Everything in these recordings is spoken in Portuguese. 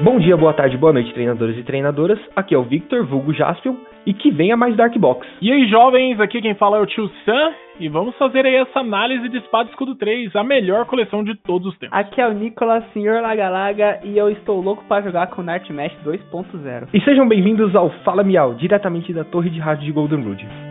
Bom dia, boa tarde, boa noite, treinadores e treinadoras. Aqui é o Victor, vulgo Jaspion, e que venha mais Dark Box. E aí, jovens, aqui quem fala é o tio Sam, e vamos fazer aí essa análise de Espada Escudo 3, a melhor coleção de todos os tempos. Aqui é o Nicolas, senhor Lagalaga, e eu estou louco para jogar com Nightmash 2.0. E sejam bem-vindos ao Fala Miau, diretamente da torre de rádio de Golden Road.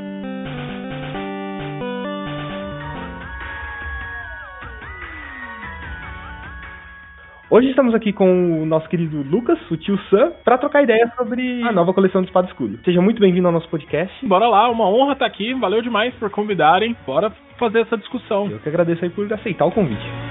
Hoje estamos aqui com o nosso querido Lucas, o tio Sam, para trocar ideias sobre a nova coleção de Espada Escudo. Seja muito bem-vindo ao nosso podcast. Bora lá, uma honra estar aqui, valeu demais por convidarem, bora fazer essa discussão. Eu que agradeço aí por aceitar o convite.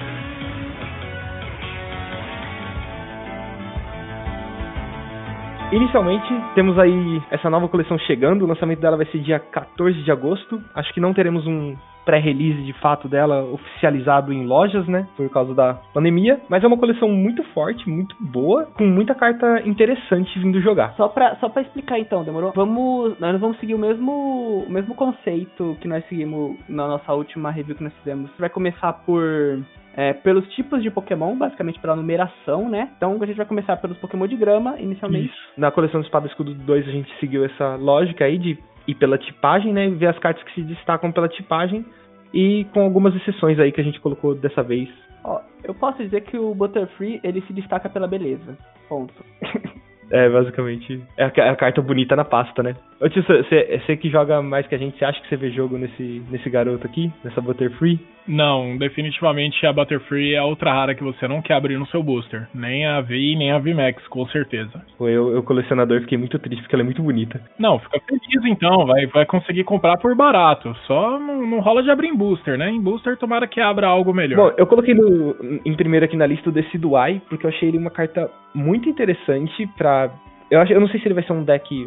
Inicialmente, temos aí essa nova coleção chegando. O lançamento dela vai ser dia 14 de agosto. Acho que não teremos um pré-release de fato dela oficializado em lojas, né? Por causa da pandemia. Mas é uma coleção muito forte, muito boa, com muita carta interessante vindo jogar. Só pra, só pra explicar então, demorou? Vamos. Nós vamos seguir o mesmo, o mesmo conceito que nós seguimos na nossa última review que nós fizemos. Vai começar por é, pelos tipos de Pokémon, basicamente pela numeração, né? Então a gente vai começar pelos Pokémon de grama, inicialmente. Isso. Na coleção do Espada Escudo 2 a gente seguiu essa lógica aí de ir pela tipagem, né? Ver as cartas que se destacam pela tipagem e com algumas exceções aí que a gente colocou dessa vez. Ó, eu posso dizer que o Butterfree ele se destaca pela beleza. Ponto. É, basicamente. É a, é a, carta bonita na pasta, né? Ô tio, você que joga mais que a gente, você acha que você vê jogo nesse, nesse garoto aqui? Nessa Butterfree? Não, definitivamente a Butterfree é outra rara que você não quer abrir no seu booster. Nem a V nem a VMAX, com certeza. Eu, eu colecionador, fiquei muito triste porque ela é muito bonita. Não, fica feliz então, vai, vai conseguir comprar por barato. Só não, não rola de abrir em booster, né? Em booster, tomara que abra algo melhor. Bom, eu coloquei no, em primeiro aqui na lista o Decidueye, porque eu achei ele uma carta muito interessante pra. Eu, acho, eu não sei se ele vai ser um deck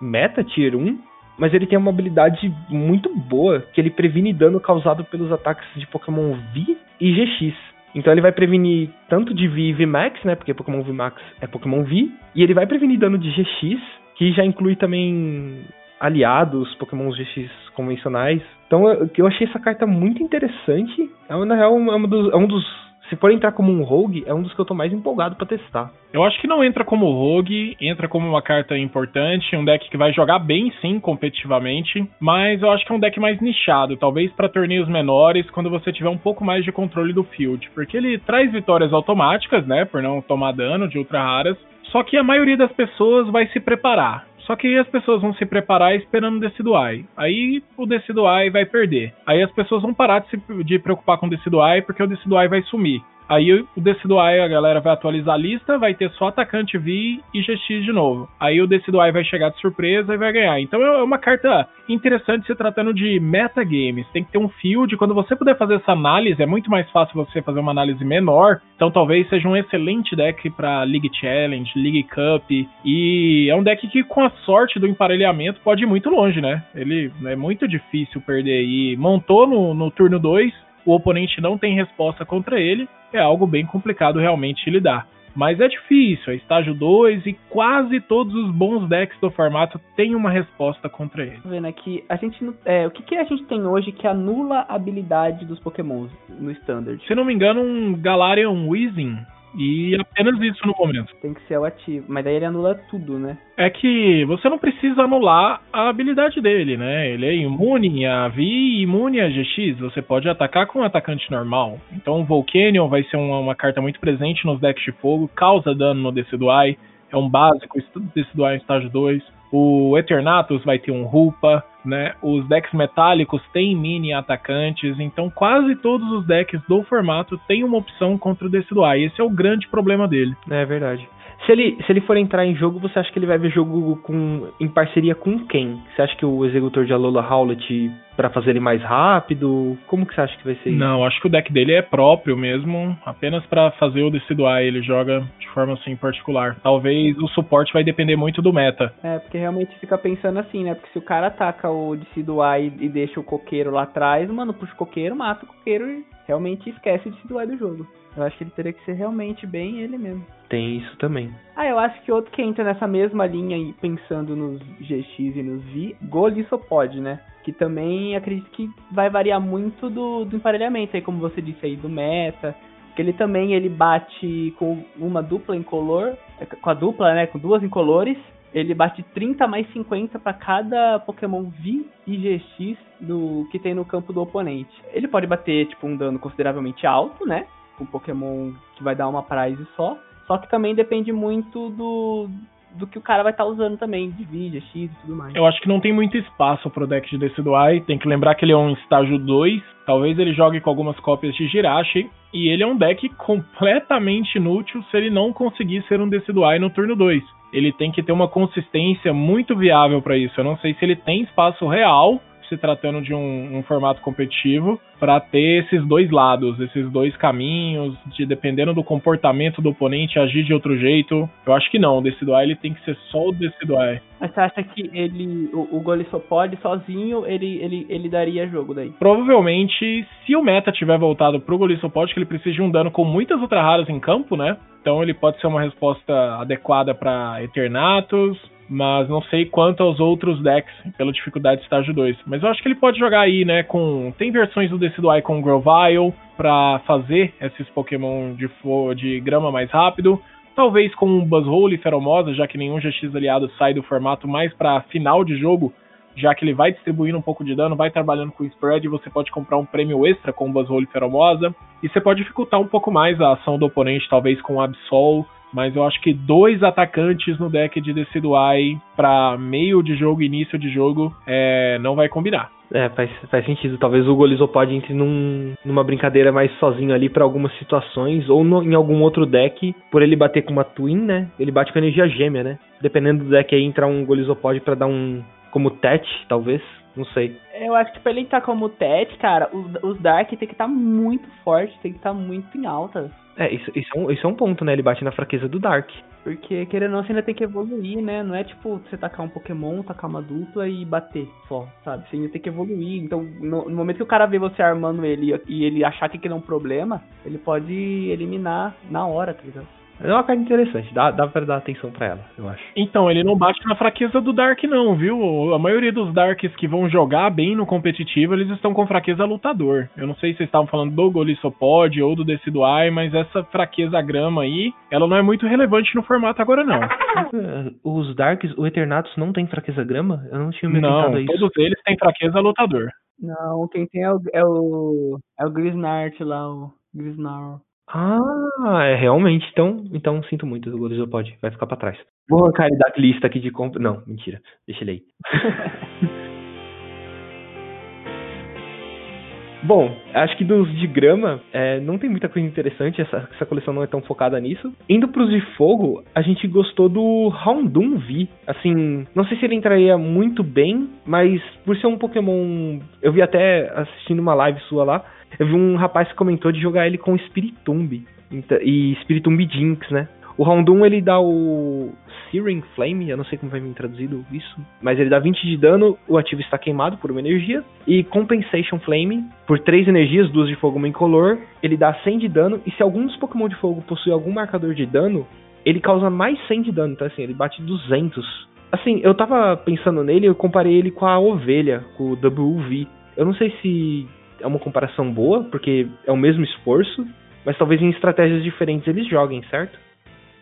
meta tier 1, mas ele tem uma habilidade muito boa, que ele previne dano causado pelos ataques de Pokémon V e GX. Então ele vai prevenir tanto de V e VMAX, né? Porque Pokémon VMAX é Pokémon V. E ele vai prevenir dano de GX, que já inclui também aliados, Pokémon GX convencionais. Então eu, eu achei essa carta muito interessante. É, na real, é, dos, é um dos se for entrar como um rogue, é um dos que eu tô mais empolgado para testar. Eu acho que não entra como rogue, entra como uma carta importante, um deck que vai jogar bem sim competitivamente, mas eu acho que é um deck mais nichado, talvez para torneios menores, quando você tiver um pouco mais de controle do field, porque ele traz vitórias automáticas, né, por não tomar dano de ultra raras, só que a maioria das pessoas vai se preparar. Só que as pessoas vão se preparar esperando o Decidueye. Aí o Decidueye vai perder. Aí as pessoas vão parar de se de preocupar com o Decidueye porque o Decidueye vai sumir. Aí o Decidueye, a galera vai atualizar a lista, vai ter só atacante V e GX de novo. Aí o Decidueye vai chegar de surpresa e vai ganhar. Então é uma carta interessante se tratando de metagames. Tem que ter um field. Quando você puder fazer essa análise, é muito mais fácil você fazer uma análise menor. Então talvez seja um excelente deck para League Challenge, League Cup. E é um deck que, com a sorte do emparelhamento, pode ir muito longe, né? Ele é muito difícil perder. E montou no, no turno 2 o oponente não tem resposta contra ele, é algo bem complicado realmente lidar. Mas é difícil, é estágio 2 e quase todos os bons decks do formato têm uma resposta contra ele. Tô vendo aqui, a gente é, o que, que a gente tem hoje que anula a habilidade dos pokémons no standard? Se não me engano, um Galarian Weezing e apenas isso no momento. Tem que ser o ativo. Mas daí ele anula tudo, né? É que você não precisa anular a habilidade dele, né? Ele é imune a V e imune a GX. Você pode atacar com um atacante normal. Então o Volcanion vai ser uma, uma carta muito presente nos decks de fogo, causa dano no Decidueye. É um básico Decidueye em estágio 2. O Eternatus vai ter um Rupa, né? Os decks metálicos têm mini atacantes, então quase todos os decks do formato têm uma opção contra o Decidueye. Esse é o grande problema dele. É verdade. Se ele, se ele for entrar em jogo, você acha que ele vai ver jogo com, em parceria com quem? Você acha que o executor de Alola Howlet para fazer ele mais rápido? Como que você acha que vai ser isso? Não, acho que o deck dele é próprio mesmo, apenas para fazer o Decidueye, ele joga de forma assim particular. Talvez o suporte vai depender muito do meta. É, porque realmente fica pensando assim, né? Porque se o cara ataca o Decidueye e deixa o coqueiro lá atrás, mano, puxa o coqueiro, mata o coqueiro e realmente esquece o Decidueye do jogo. Eu acho que ele teria que ser realmente bem ele mesmo. Tem isso também. Ah, eu acho que outro que entra nessa mesma linha aí, pensando nos GX e nos V, pode, né? Que também acredito que vai variar muito do, do emparelhamento aí, como você disse aí, do meta. que ele também ele bate com uma dupla incolor, é, com a dupla, né, com duas incolores, ele bate 30 mais 50 para cada Pokémon V e GX do que tem no campo do oponente. Ele pode bater tipo um dano consideravelmente alto, né? Com Pokémon que vai dar uma prize só. Só que também depende muito do, do que o cara vai estar tá usando também, de vídeo, X e tudo mais. Eu acho que não tem muito espaço pro deck de Decidueye. Tem que lembrar que ele é um estágio 2. Talvez ele jogue com algumas cópias de Jirachi. E ele é um deck completamente inútil se ele não conseguir ser um Decidueye no turno 2. Ele tem que ter uma consistência muito viável para isso. Eu não sei se ele tem espaço real se tratando de um, um formato competitivo, para ter esses dois lados, esses dois caminhos, de dependendo do comportamento do oponente, agir de outro jeito. Eu acho que não, o Decidueye ele tem que ser só o Decidueye. Mas você acha que ele, o, o Golisopod sozinho, ele, ele, ele daria jogo daí? Provavelmente, se o meta tiver voltado pro Golisopod, que ele precisa de um dano com muitas ultra raras em campo, né? Então ele pode ser uma resposta adequada para Eternatus, mas não sei quanto aos outros decks pela dificuldade de estágio 2. Mas eu acho que ele pode jogar aí, né, com... Tem versões do Decidueye com Grovyle para fazer esses Pokémon de, de grama mais rápido. Talvez com um Buzzhole e Feromosa, já que nenhum GX aliado sai do formato mais para final de jogo, já que ele vai distribuindo um pouco de dano, vai trabalhando com spread, você pode comprar um prêmio extra com o Buzzhole e Feromosa. E você pode dificultar um pouco mais a ação do oponente, talvez com Absol mas eu acho que dois atacantes no deck de Decidueye para meio de jogo, início de jogo, é, não vai combinar. É, faz, faz sentido. Talvez o Golizopod entre num, numa brincadeira mais sozinho ali para algumas situações, ou no, em algum outro deck, por ele bater com uma Twin, né? Ele bate com energia gêmea, né? Dependendo do deck aí, entrar um Golizopod para dar um. como Tet, talvez. Não sei. Eu acho que pra ele estar como Tet, cara, os, os Dark tem que estar tá muito forte, tem que estar tá muito em alta. É, isso, isso, é um, isso é um ponto, né? Ele bate na fraqueza do Dark. Porque, querendo ou não, você ainda tem que evoluir, né? Não é tipo você tacar um Pokémon, tacar uma dupla e bater só, sabe? Você ainda tem que evoluir. Então, no, no momento que o cara vê você armando ele e ele achar que aquilo é um problema, ele pode eliminar na hora, tá ligado? É uma carta interessante, dá, dá pra dar atenção pra ela, eu acho. Então, ele não bate na fraqueza do Dark, não, viu? A maioria dos Darks que vão jogar bem no competitivo, eles estão com fraqueza lutador. Eu não sei se vocês estavam falando do Golissopod ou do Decidueye, mas essa fraqueza grama aí, ela não é muito relevante no formato agora, não. Os Darks, o Eternatus não tem fraqueza grama? Eu não tinha me Não, isso. todos eles têm fraqueza lutador. Não, quem tem é o, é o, é o Grisnart lá, o Grisnar. Ah, é realmente. Então, então sinto muito, o Godozo pode, vai ficar para trás. Vou arrancar ele da lista aqui de compra. Não, mentira. Deixa ele aí. Bom, acho que dos de grama é, não tem muita coisa interessante, essa, essa coleção não é tão focada nisso. Indo pros de fogo, a gente gostou do Houndoom V. Assim, não sei se ele entraria muito bem, mas por ser um Pokémon. Eu vi até assistindo uma live sua lá, eu vi um rapaz que comentou de jogar ele com Spiritomb e Spiritomb Jinx, né? O Houndoom ele dá o Searing Flame, eu não sei como vai me traduzido isso, mas ele dá 20 de dano, o ativo está queimado por uma energia, e Compensation Flame, por 3 energias, duas de fogo, uma incolor, ele dá 100 de dano, e se algum dos Pokémon de fogo possui algum marcador de dano, ele causa mais 100 de dano, então assim, ele bate 200. Assim, eu tava pensando nele, eu comparei ele com a ovelha, com o WV. Eu não sei se é uma comparação boa, porque é o mesmo esforço, mas talvez em estratégias diferentes eles joguem, certo?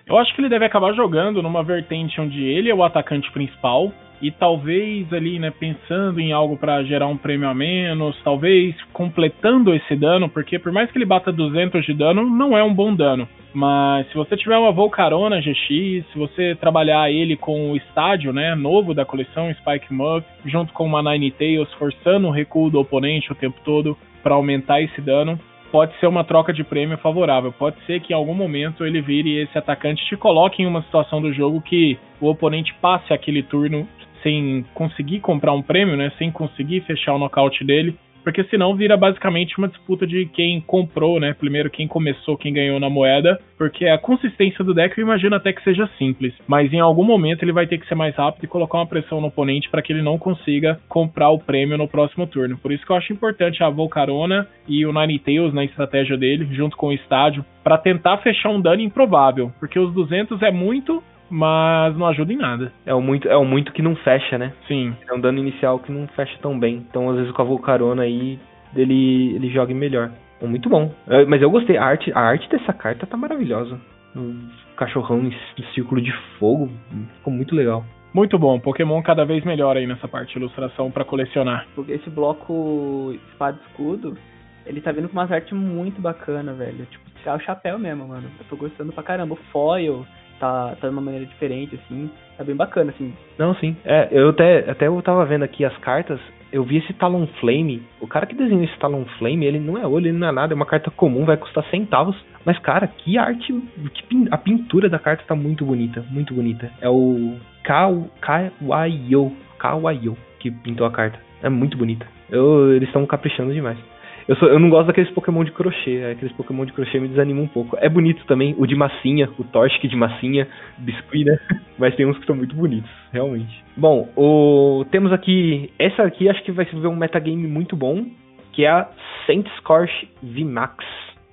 Eu acho que ele deve acabar jogando numa vertente onde ele é o atacante principal e talvez ali, né, pensando em algo para gerar um prêmio a menos, talvez completando esse dano, porque por mais que ele bata 200 de dano, não é um bom dano. Mas se você tiver uma Volcarona GX, se você trabalhar ele com o estádio, né, novo da coleção Spike Muff, junto com uma Nine Tails, forçando o recuo do oponente o tempo todo para aumentar esse dano, pode ser uma troca de prêmio favorável. Pode ser que em algum momento ele vire esse atacante te coloque em uma situação do jogo que o oponente passe aquele turno sem conseguir comprar um prêmio, né? Sem conseguir fechar o nocaute dele porque senão vira basicamente uma disputa de quem comprou, né? Primeiro quem começou, quem ganhou na moeda, porque a consistência do deck eu imagino até que seja simples, mas em algum momento ele vai ter que ser mais rápido e colocar uma pressão no oponente para que ele não consiga comprar o prêmio no próximo turno. Por isso que eu acho importante a Volcarona e o Ninetales na estratégia dele, junto com o estádio, para tentar fechar um dano improvável, porque os 200 é muito mas não ajuda em nada. É o muito, é o muito que não fecha, né? Sim. É um dano inicial que não fecha tão bem. Então, às vezes, com a Volcarona aí, ele, ele joga melhor. Muito bom. É, mas eu gostei. A arte, a arte dessa carta tá maravilhosa. Um cachorrão em círculo de fogo. Ficou muito legal. Muito bom. Pokémon cada vez melhor aí nessa parte de ilustração para colecionar. Porque esse bloco espada e escudo, ele tá vindo com umas artes muito bacana, velho. Tipo, tirar o chapéu mesmo, mano. Eu tô gostando pra caramba. O foil tá, tá de uma maneira diferente, assim. Tá bem bacana, assim. Não, sim. É, eu até, até eu tava vendo aqui as cartas eu vi esse Talonflame. O cara que desenhou esse Talonflame, ele não é olho, ele não é nada, é uma carta comum, vai custar centavos. Mas, cara, que arte. Que, a pintura da carta tá muito bonita, muito bonita. É o Kawaio. Kawaio que pintou a carta. É muito bonita. Eu, eles estão caprichando demais. Eu, sou, eu não gosto daqueles Pokémon de crochê. Aqueles Pokémon de crochê me desanimam um pouco. É bonito também, o de massinha, o Torchic de massinha, biscuit, né? Mas tem uns que são muito bonitos, realmente. Bom, o, temos aqui. Essa aqui acho que vai ser um metagame muito bom. Que é a Saint Scorch VMAX.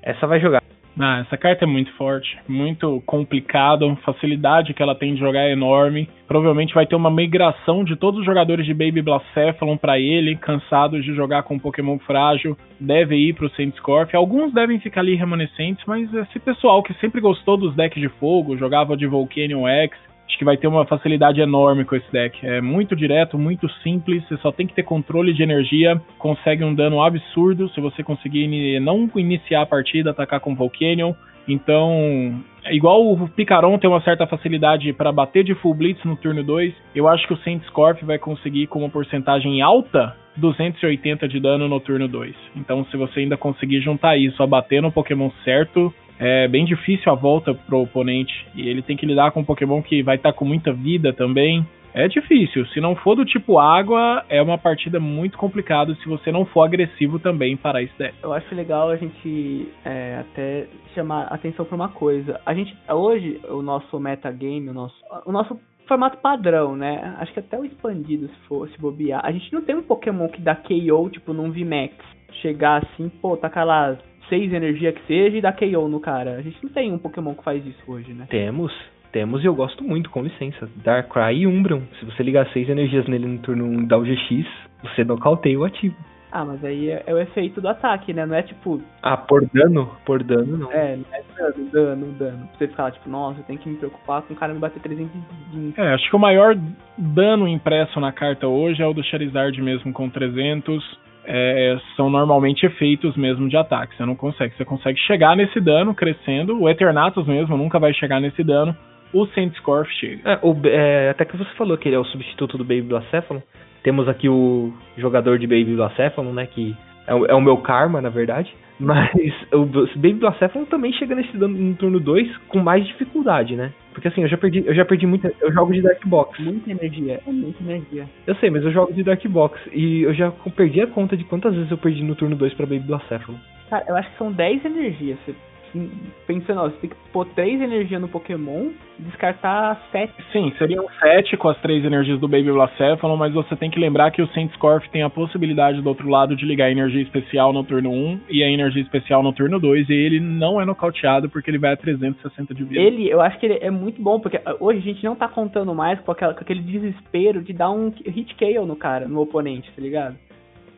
Essa vai jogar. Ah, essa carta é muito forte, muito complicado, a facilidade que ela tem de jogar é enorme. Provavelmente vai ter uma migração de todos os jogadores de Baby Blacephalon para ele, cansados de jogar com um Pokémon frágil, deve ir pro Scorp. Alguns devem ficar ali remanescentes, mas esse pessoal que sempre gostou dos decks de fogo, jogava de Volcanion X, Acho que vai ter uma facilidade enorme com esse deck. É muito direto, muito simples. Você só tem que ter controle de energia. Consegue um dano absurdo se você conseguir não iniciar a partida, atacar com Volcanion. Então, igual o Picaron tem uma certa facilidade para bater de full blitz no turno 2, eu acho que o Saint Scorp vai conseguir com uma porcentagem alta 280 de dano no turno 2. Então, se você ainda conseguir juntar isso a bater no Pokémon certo, é bem difícil a volta pro oponente. E ele tem que lidar com um Pokémon que vai estar tá com muita vida também. É difícil. Se não for do tipo água, é uma partida muito complicada se você não for agressivo também para esse deck. Eu acho legal a gente é, até chamar atenção para uma coisa. A gente hoje o nosso metagame, o nosso o nosso formato padrão, né? Acho que até o expandido se fosse bobear. A gente não tem um Pokémon que dá KO tipo num VMAX. Chegar assim, pô, tacar lá 6 energia que seja e dar KO no cara. A gente não tem um Pokémon que faz isso hoje, né? Temos. Temos e eu gosto muito, com licença. Darkrai e Umbreon. Se você ligar 6 energias nele no turno 1 e dar o GX, você nocauteia o ativo. Ah, mas aí é, é, o efeito do ataque, né? Não é tipo. Ah, por dano? Por dano, não. É, não é dano, dano, dano. Pra você ficar lá, tipo, nossa, eu tenho que me preocupar com o cara me bater 320. É, acho que o maior dano impresso na carta hoje é o do Charizard mesmo com 300 é, são normalmente efeitos mesmo de ataque. Você não consegue. Você consegue chegar nesse dano crescendo. O Eternatus mesmo nunca vai chegar nesse dano. O Scorf chega. É, o, é, até que você falou que ele é o substituto do Baby Blacephalon. Temos aqui o jogador de Baby Blacephalon, né? Que é o, é o meu karma, na verdade. Mas o Baby Blacephalon também chega nesse dano no turno 2 com mais dificuldade, né? Porque assim, eu já perdi, eu já perdi muita. Eu jogo de Dark Box. Muita energia, é muita energia. Eu sei, mas eu jogo de Dark Box. E eu já perdi a conta de quantas vezes eu perdi no turno 2 pra Baby Blacephalon. Cara, eu acho que são 10 energias. Você pensando, ó, você tem que pôr 3 energias no Pokémon descartar 7. Sim, seriam 7 com as 3 energias do Baby Blacephalon, mas você tem que lembrar que o Scorf tem a possibilidade do outro lado de ligar a energia especial no turno 1 e a energia especial no turno 2, e ele não é nocauteado porque ele vai a 360 de vida. Ele, eu acho que ele é muito bom, porque hoje a gente não tá contando mais com, aquela, com aquele desespero de dar um hit KO no cara, no oponente, tá ligado?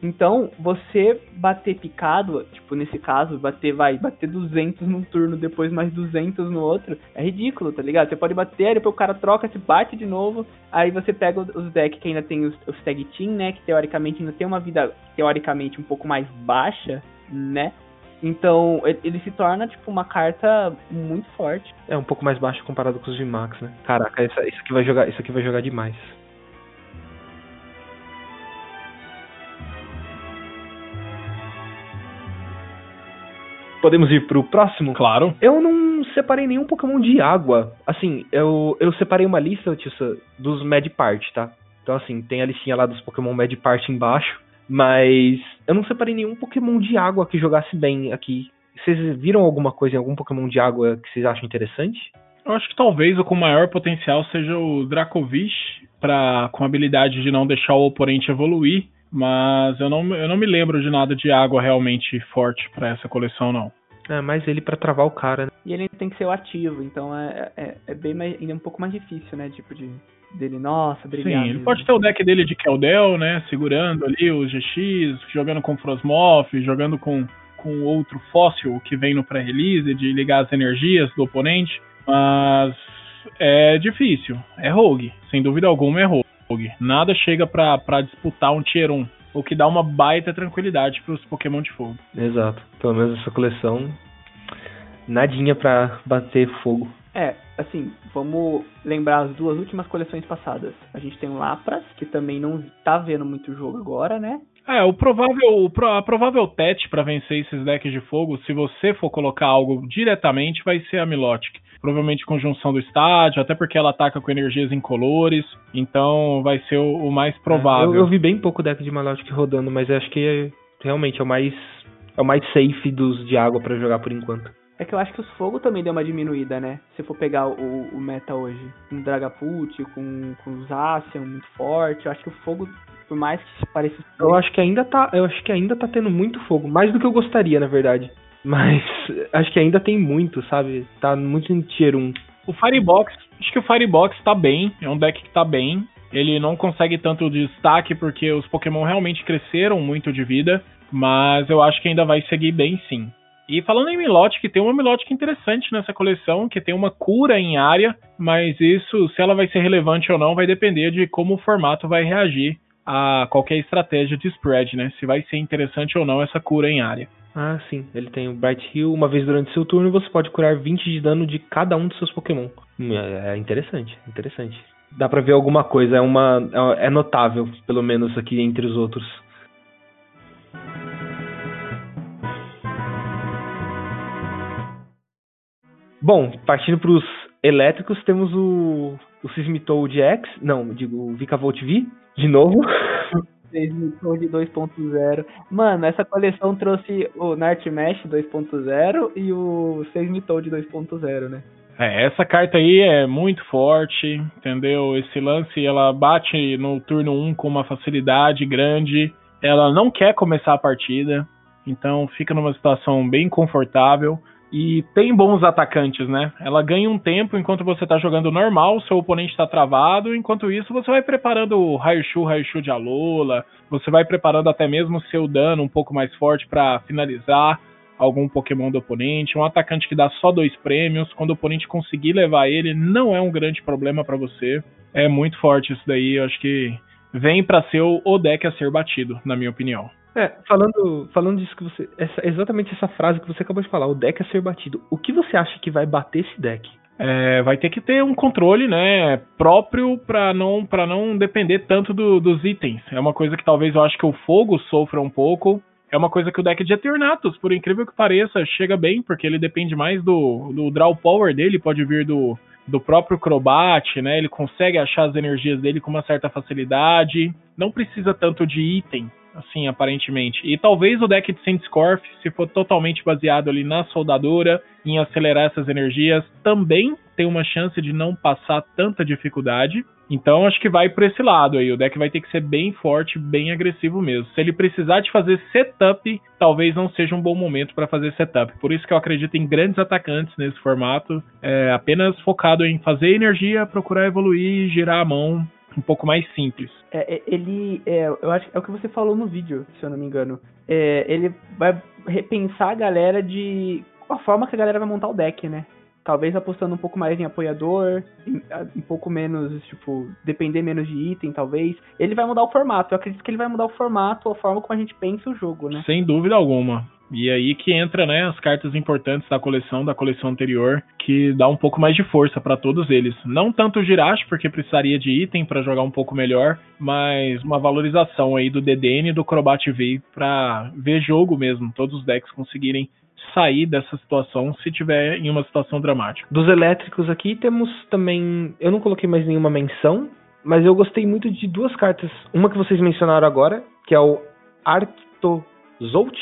Então, você bater picado, tipo, nesse caso, bater, vai, bater 200 num turno, depois mais 200 no outro, é ridículo, tá ligado? Você pode bater, depois o cara troca, se bate de novo, aí você pega os decks que ainda tem os, os tag team, né, que teoricamente ainda tem uma vida, teoricamente, um pouco mais baixa, né? Então, ele se torna, tipo, uma carta muito forte. É um pouco mais baixo comparado com os de Max, né? Caraca, isso aqui vai jogar, isso aqui vai jogar demais. Podemos ir pro próximo? Claro. Eu não separei nenhum Pokémon de água. Assim, eu, eu separei uma lista, Tissa, dos Mad Part, tá? Então, assim, tem a listinha lá dos Pokémon Mad Part embaixo. Mas eu não separei nenhum Pokémon de água que jogasse bem aqui. Vocês viram alguma coisa em algum Pokémon de água que vocês acham interessante? Eu acho que talvez o com maior potencial seja o Dracovish, pra, com a habilidade de não deixar o oponente evoluir. Mas eu não, eu não me lembro de nada de água realmente forte para essa coleção, não. É, mais ele para travar o cara, né? E ele tem que ser o ativo, então é, é, é bem mais, ainda é um pouco mais difícil, né? Tipo de dele, nossa, obrigado. Sim, ele pode ter o deck dele de Keldel, né? Segurando ali os GX, jogando com Frosmoth, jogando com, com outro fóssil que vem no pré-release, de ligar as energias do oponente, mas é difícil. É rogue, sem dúvida alguma é rogue. Nada chega para disputar um tier 1, o que dá uma baita tranquilidade para os Pokémon de fogo. Exato, pelo menos essa coleção, nadinha para bater fogo. É, assim, vamos lembrar as duas últimas coleções passadas. A gente tem o Lapras, que também não tá vendo muito jogo agora, né? É, o provável, a provável tete para vencer esses decks de fogo, se você for colocar algo diretamente, vai ser a Milotic. Provavelmente conjunção do estádio, até porque ela ataca com energias incolores, então vai ser o, o mais provável. É, eu, eu, vi bem pouco deck de Milotic rodando, mas acho que é, realmente é o mais é o mais safe dos de água para jogar por enquanto. É que eu acho que os fogo também deu uma diminuída, né? Se for pegar o, o meta hoje. Com Dragapult, com, com Zacian muito forte. Eu acho que o fogo, por mais que pareça. Eu acho que ainda tá. Eu acho que ainda tá tendo muito fogo. Mais do que eu gostaria, na verdade. Mas acho que ainda tem muito, sabe? Tá muito em tier 1. O Firebox, acho que o Firebox tá bem. É um deck que tá bem. Ele não consegue tanto destaque porque os Pokémon realmente cresceram muito de vida. Mas eu acho que ainda vai seguir bem sim. E falando em Milotic, tem uma Milotic interessante nessa coleção, que tem uma cura em área, mas isso, se ela vai ser relevante ou não, vai depender de como o formato vai reagir a qualquer estratégia de spread, né? Se vai ser interessante ou não essa cura em área. Ah, sim. Ele tem o Bright Hill. Uma vez durante seu turno, você pode curar 20 de dano de cada um dos seus Pokémon. Hum, é, é interessante, interessante. Dá pra ver alguma coisa, é uma. É notável, pelo menos aqui entre os outros. Bom, partindo para os elétricos, temos o, o Sismitoad X, não, digo o Vicavolt V, de novo. Sismitoad 2.0. Mano, essa coleção trouxe o Nightmesh 2.0 e o Sismitoad 2.0, né? É, essa carta aí é muito forte, entendeu? Esse lance, ela bate no turno 1 com uma facilidade grande. Ela não quer começar a partida, então fica numa situação bem confortável. E tem bons atacantes, né? Ela ganha um tempo enquanto você tá jogando normal, seu oponente tá travado, enquanto isso você vai preparando o Raichu, Raichu de Alola, você vai preparando até mesmo seu dano um pouco mais forte para finalizar algum Pokémon do oponente, um atacante que dá só dois prêmios, quando o oponente conseguir levar ele, não é um grande problema para você. É muito forte isso daí, eu acho que vem para ser o deck a ser batido, na minha opinião. É, falando, falando disso que você. Essa, exatamente essa frase que você acabou de falar, o deck a ser batido. O que você acha que vai bater esse deck? É, vai ter que ter um controle, né, próprio para não não depender tanto do, dos itens. É uma coisa que talvez eu acho que o fogo sofra um pouco. É uma coisa que o deck de Eternatus, por incrível que pareça, chega bem, porque ele depende mais do, do draw power dele, pode vir do, do próprio Crobat, né? Ele consegue achar as energias dele com uma certa facilidade. Não precisa tanto de item assim, aparentemente. E talvez o deck de Saintscorp, se for totalmente baseado ali na soldadora, em acelerar essas energias, também tem uma chance de não passar tanta dificuldade. Então acho que vai por esse lado aí. O deck vai ter que ser bem forte, bem agressivo mesmo. Se ele precisar de fazer setup, talvez não seja um bom momento para fazer setup. Por isso que eu acredito em grandes atacantes nesse formato, é, apenas focado em fazer energia, procurar evoluir, girar a mão um pouco mais simples. É, é, ele, é, eu acho é o que você falou no vídeo, se eu não me engano. É, ele vai repensar a galera de a forma que a galera vai montar o deck, né? Talvez apostando um pouco mais em apoiador, em, um pouco menos, tipo, depender menos de item, talvez. Ele vai mudar o formato. Eu acredito que ele vai mudar o formato, a forma como a gente pensa o jogo, né? Sem dúvida alguma. E aí que entra, né, as cartas importantes da coleção, da coleção anterior, que dá um pouco mais de força para todos eles. Não tanto o Jirachi, porque precisaria de item para jogar um pouco melhor, mas uma valorização aí do DDN e do Crobat V para ver jogo mesmo, todos os decks conseguirem sair dessa situação se tiver em uma situação dramática. Dos elétricos aqui temos também, eu não coloquei mais nenhuma menção, mas eu gostei muito de duas cartas. Uma que vocês mencionaram agora, que é o Arctozolt,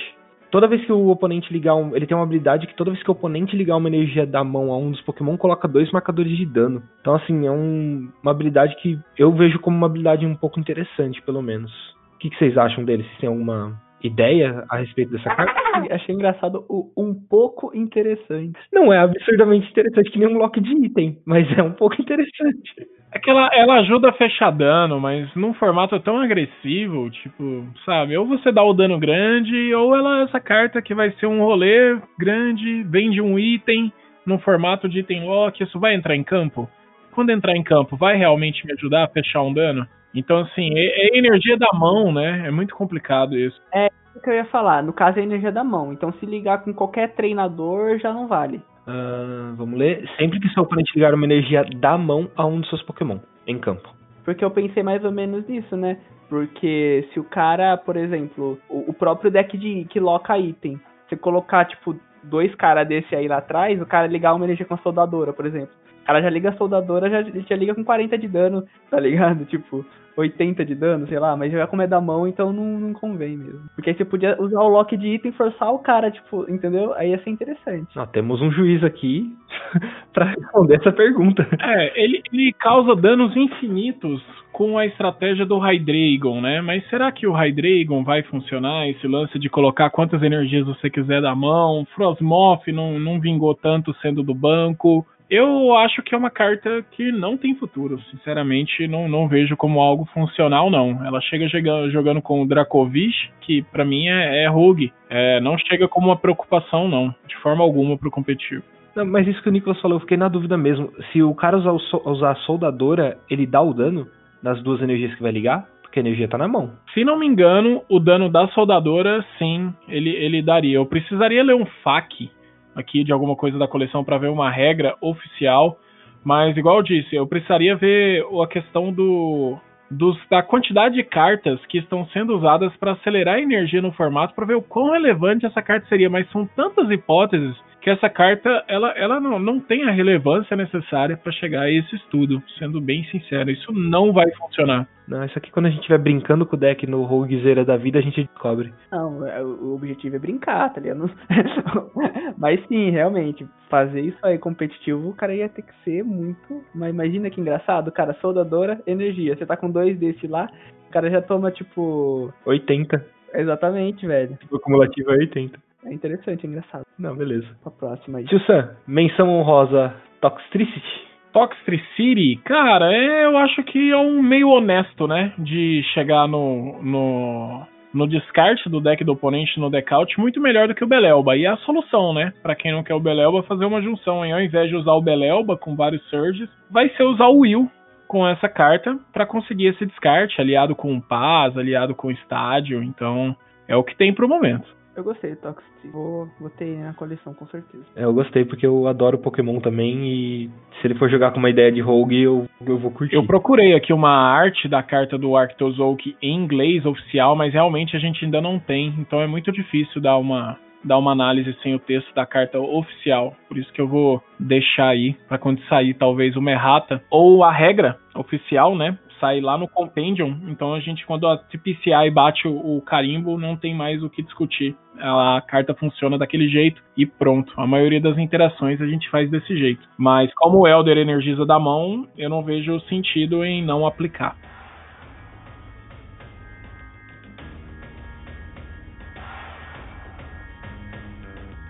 toda vez que o oponente ligar um. Ele tem uma habilidade que toda vez que o oponente ligar uma energia da mão a um dos Pokémon, coloca dois marcadores de dano. Então, assim, é um, uma habilidade que eu vejo como uma habilidade um pouco interessante, pelo menos. O que, que vocês acham dele? Se tem alguma ideia a respeito dessa carta? Achei engraçado o um pouco interessante. Não é absurdamente interessante que nem um lock de item, mas é um pouco interessante. É que ela, ela ajuda a fechar dano, mas num formato tão agressivo, tipo, sabe? Ou você dá o dano grande, ou ela essa carta que vai ser um rolê grande, vende um item num formato de item lock, isso vai entrar em campo? Quando entrar em campo, vai realmente me ajudar a fechar um dano? Então, assim, é, é energia da mão, né? É muito complicado isso. É o que eu ia falar. No caso, é energia da mão. Então, se ligar com qualquer treinador, já não vale. Uh, vamos ler. Sempre que seu oponente ligar uma energia da mão a um dos seus Pokémon em campo. Porque eu pensei mais ou menos nisso, né? Porque se o cara, por exemplo, o, o próprio deck de que loca item, você colocar, tipo, dois caras desse aí lá atrás, o cara ligar uma energia com a soldadora, por exemplo. O cara já liga a soldadora, já, já liga com 40 de dano, tá ligado? Tipo, 80 de dano, sei lá, mas jogar com é da mão, então não, não convém mesmo. Porque aí você podia usar o lock de item e forçar o cara, tipo, entendeu? Aí ia ser interessante. Não, temos um juiz aqui para responder essa pergunta. É, ele, ele causa danos infinitos com a estratégia do Hydreigon, né? Mas será que o Hydreigon vai funcionar? Esse lance de colocar quantas energias você quiser da mão. Frosmoth não, não vingou tanto sendo do banco. Eu acho que é uma carta que não tem futuro. Sinceramente, não, não vejo como algo funcional, não. Ela chega jogando, jogando com o Dracovic, que para mim é, é Rogue. É, não chega como uma preocupação, não. De forma alguma pro competitivo. Não, mas isso que o Nicolas falou, eu fiquei na dúvida mesmo. Se o cara usar, usar a soldadora, ele dá o dano das duas energias que vai ligar? Porque a energia tá na mão. Se não me engano, o dano da soldadora, sim, ele, ele daria. Eu precisaria ler um FAQ aqui de alguma coisa da coleção para ver uma regra oficial. Mas, igual eu disse, eu precisaria ver a questão do, dos, da quantidade de cartas que estão sendo usadas para acelerar a energia no formato para ver o quão relevante essa carta seria. Mas são tantas hipóteses que essa carta ela, ela não, não tem a relevância necessária para chegar a esse estudo. Sendo bem sincero, isso não vai funcionar. Não, isso aqui quando a gente estiver brincando com o deck no Roguezeira da vida, a gente descobre. Não, é, o objetivo é brincar, tá ligado? Mas sim, realmente, fazer isso aí competitivo, o cara ia ter que ser muito. Mas imagina que engraçado, cara, soldadora, energia. Você tá com dois desse lá, o cara já toma tipo. 80. Exatamente, velho. O acumulativo é 80. É interessante, é engraçado. Não, beleza. Pra próxima aí. Tio Sam, menção honrosa Toxtricity. Toxtricity, cara, é, eu acho que é um meio honesto, né? De chegar no, no, no descarte do deck do oponente no deckout muito melhor do que o Belelba. E é a solução, né? Para quem não quer o Belelba, fazer uma junção. Hein? Ao invés de usar o Belelba com vários surges, vai ser usar o Will com essa carta para conseguir esse descarte, aliado com o Paz, aliado com o Estádio. Então, é o que tem pro momento. Eu gostei do Toxic. Vou, vou ter na coleção, com certeza. É, eu gostei porque eu adoro Pokémon também e se ele for jogar com uma ideia de Rogue, eu, eu vou curtir. Eu procurei aqui uma arte da carta do Arctozoke em inglês oficial, mas realmente a gente ainda não tem, então é muito difícil dar uma, dar uma análise sem o texto da carta oficial. Por isso que eu vou deixar aí para quando sair talvez uma errata ou a regra oficial, né? Sai lá no Compendium, então a gente, quando a TPCI bate o, o carimbo, não tem mais o que discutir. A carta funciona daquele jeito e pronto. A maioria das interações a gente faz desse jeito. Mas como o Elder energiza da mão, eu não vejo sentido em não aplicar.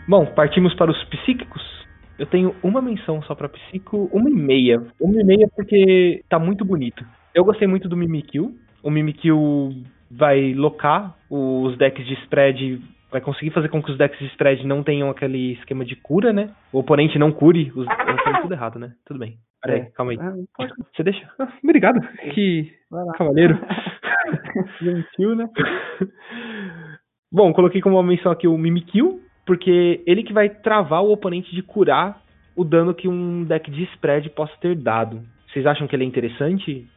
Bom, partimos para os psíquicos. Eu tenho uma menção só para psíquico, uma e meia. Uma e meia porque tá muito bonito. Eu gostei muito do Mimikyu. O Mimikyu vai locar os decks de spread, vai conseguir fazer com que os decks de spread não tenham aquele esquema de cura, né? O oponente não cure. Os... Eu falei tudo errado, né? Tudo bem. Peraí, é. calma aí. Ah, Você deixa? Ah, obrigado. Que cavaleiro. Gentil, né? Bom, coloquei como uma menção aqui o Mimikyu, porque ele que vai travar o oponente de curar o dano que um deck de spread possa ter dado. Vocês acham que ele é interessante?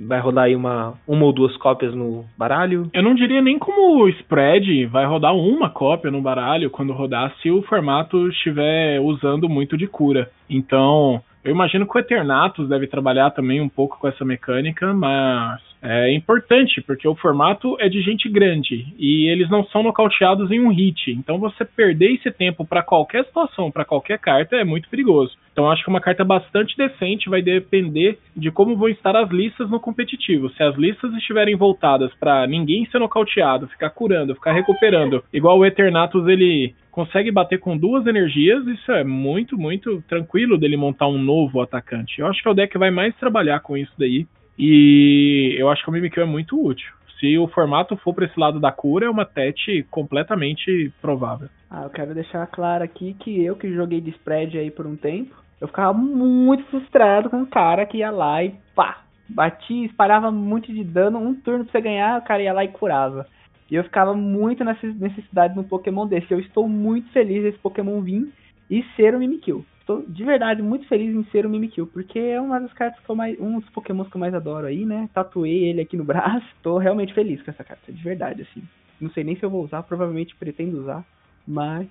Vai rodar aí uma, uma ou duas cópias no baralho? Eu não diria nem como spread, vai rodar uma cópia no baralho quando rodar, se o formato estiver usando muito de cura. Então, eu imagino que o Eternatus deve trabalhar também um pouco com essa mecânica, mas é importante, porque o formato é de gente grande e eles não são nocauteados em um hit. Então você perder esse tempo para qualquer situação, para qualquer carta, é muito perigoso. Então acho que uma carta bastante decente vai depender de como vão estar as listas no competitivo. Se as listas estiverem voltadas para ninguém ser nocauteado, ficar curando, ficar recuperando, igual o Eternatus ele consegue bater com duas energias, isso é muito, muito tranquilo dele montar um novo atacante. Eu acho que é o deck que vai mais trabalhar com isso daí. E eu acho que o Mimikyu é muito útil. Se o formato for para esse lado da cura, é uma TET completamente provável. Ah, eu quero deixar claro aqui que eu que joguei de spread aí por um tempo, eu ficava muito frustrado com o cara que ia lá e pá, batia, espalhava muito de dano, um turno pra você ganhar, o cara ia lá e curava. E eu ficava muito nessa necessidade no Pokémon desse. Eu estou muito feliz desse Pokémon vir e ser o Mimikyu. Estou de verdade muito feliz em ser o Mimikyu, porque é uma das cartas que eu mais. um dos Pokémons que eu mais adoro aí, né? Tatuei ele aqui no braço. Estou realmente feliz com essa carta, de verdade, assim. Não sei nem se eu vou usar, provavelmente pretendo usar, mas.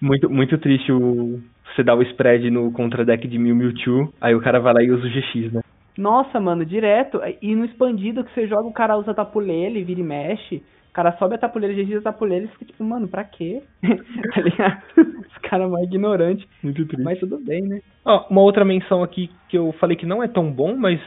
Muito, muito triste o, você dar o spread no contra-deck de Mew Mewtwo, aí o cara vai lá e usa o GX, né? Nossa, mano, direto. E no expandido que você joga, o cara usa tapulele, vira e mexe. O cara sobe a tapuleira, GX a tapuleira e fica tipo, mano, pra quê? tá ligado? Os caras mais ignorantes. Muito triste. Mas tudo bem, né? Ó, uma outra menção aqui que eu falei que não é tão bom, mas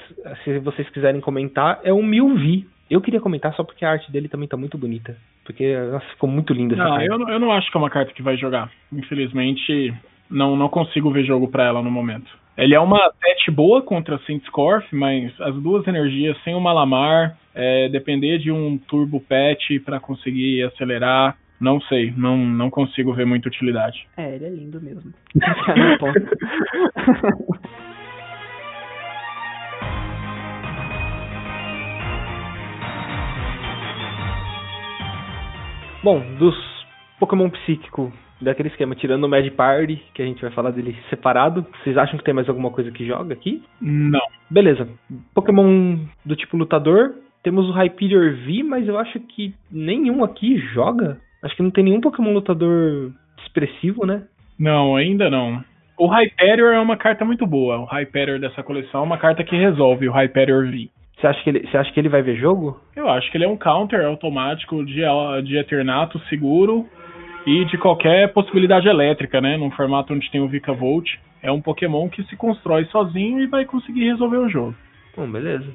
se vocês quiserem comentar, é o Milvi. Eu queria comentar só porque a arte dele também tá muito bonita. Porque, nossa, ficou muito linda essa não, carta. Eu, eu não acho que é uma carta que vai jogar. Infelizmente, não, não consigo ver jogo para ela no momento. Ele é uma pet boa contra Sintscorf, mas as duas energias sem o Malamar, é, depender de um turbo pet para conseguir acelerar, não sei, não, não consigo ver muita utilidade. É, ele é lindo mesmo. Bom, dos Pokémon psíquico daquele esquema, tirando o Mad Party, que a gente vai falar dele separado, vocês acham que tem mais alguma coisa que joga aqui? Não. Beleza. Pokémon do tipo lutador, temos o Hyperior V, mas eu acho que nenhum aqui joga. Acho que não tem nenhum Pokémon lutador expressivo, né? Não, ainda não. O Hyperior é uma carta muito boa. O Hyperior dessa coleção é uma carta que resolve o Hyperior V. Você acha que ele, você acha que ele vai ver jogo? Eu acho que ele é um counter automático de, de Eternato seguro e de qualquer possibilidade elétrica, né? Num formato onde tem o Volt. É um Pokémon que se constrói sozinho e vai conseguir resolver o jogo. Bom, beleza.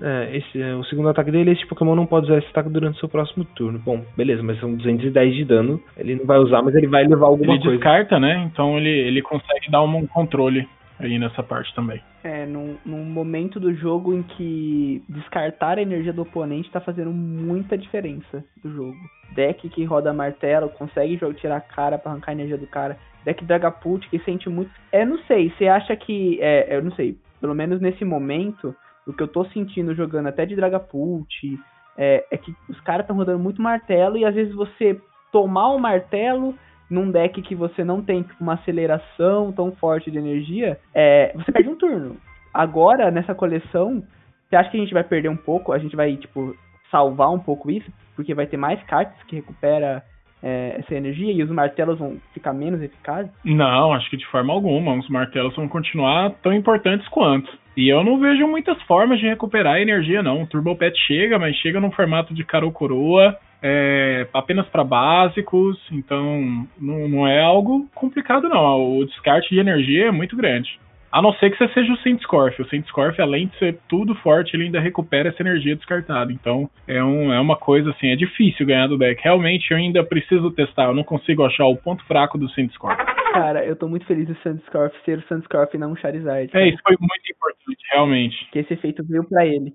É, esse, é, o segundo ataque dele, esse Pokémon não pode usar esse ataque durante seu próximo turno. Bom, beleza, mas são 210 de dano. Ele não vai usar, mas ele vai levar alguma ele coisa. Ele descarta, né? Então ele, ele consegue dar um controle aí nessa parte também. É, num, num momento do jogo em que descartar a energia do oponente tá fazendo muita diferença do jogo. Deck que roda martelo, consegue tirar a cara para arrancar a energia do cara. Deck Dragapult que sente muito. É, não sei, você acha que. É, eu não sei, pelo menos nesse momento, o que eu tô sentindo jogando até de Dragapult é, é que os caras estão rodando muito martelo e às vezes você tomar o martelo num deck que você não tem uma aceleração tão forte de energia, é, você perde um turno. Agora, nessa coleção, você acha que a gente vai perder um pouco? A gente vai, tipo, salvar um pouco isso? Porque vai ter mais cartas que recupera é, essa energia e os martelos vão ficar menos eficazes? Não, acho que de forma alguma. Os martelos vão continuar tão importantes quanto. E eu não vejo muitas formas de recuperar a energia, não. O Turbo Pet chega, mas chega num formato de caro coroa é, apenas para básicos, então não, não, é algo complicado não. O descarte de energia é muito grande. A não ser que você seja o Saintscorf. O Saintscorf, além de ser tudo forte, ele ainda recupera essa energia descartada. Então é, um, é uma coisa assim, é difícil ganhar do deck. Realmente eu ainda preciso testar, eu não consigo achar o ponto fraco do Saintscorf. Cara, eu tô muito feliz do Sandscorp ser o Sandscorp e não o Charizard. Cara. É, isso foi muito importante, realmente. Que esse efeito veio pra ele.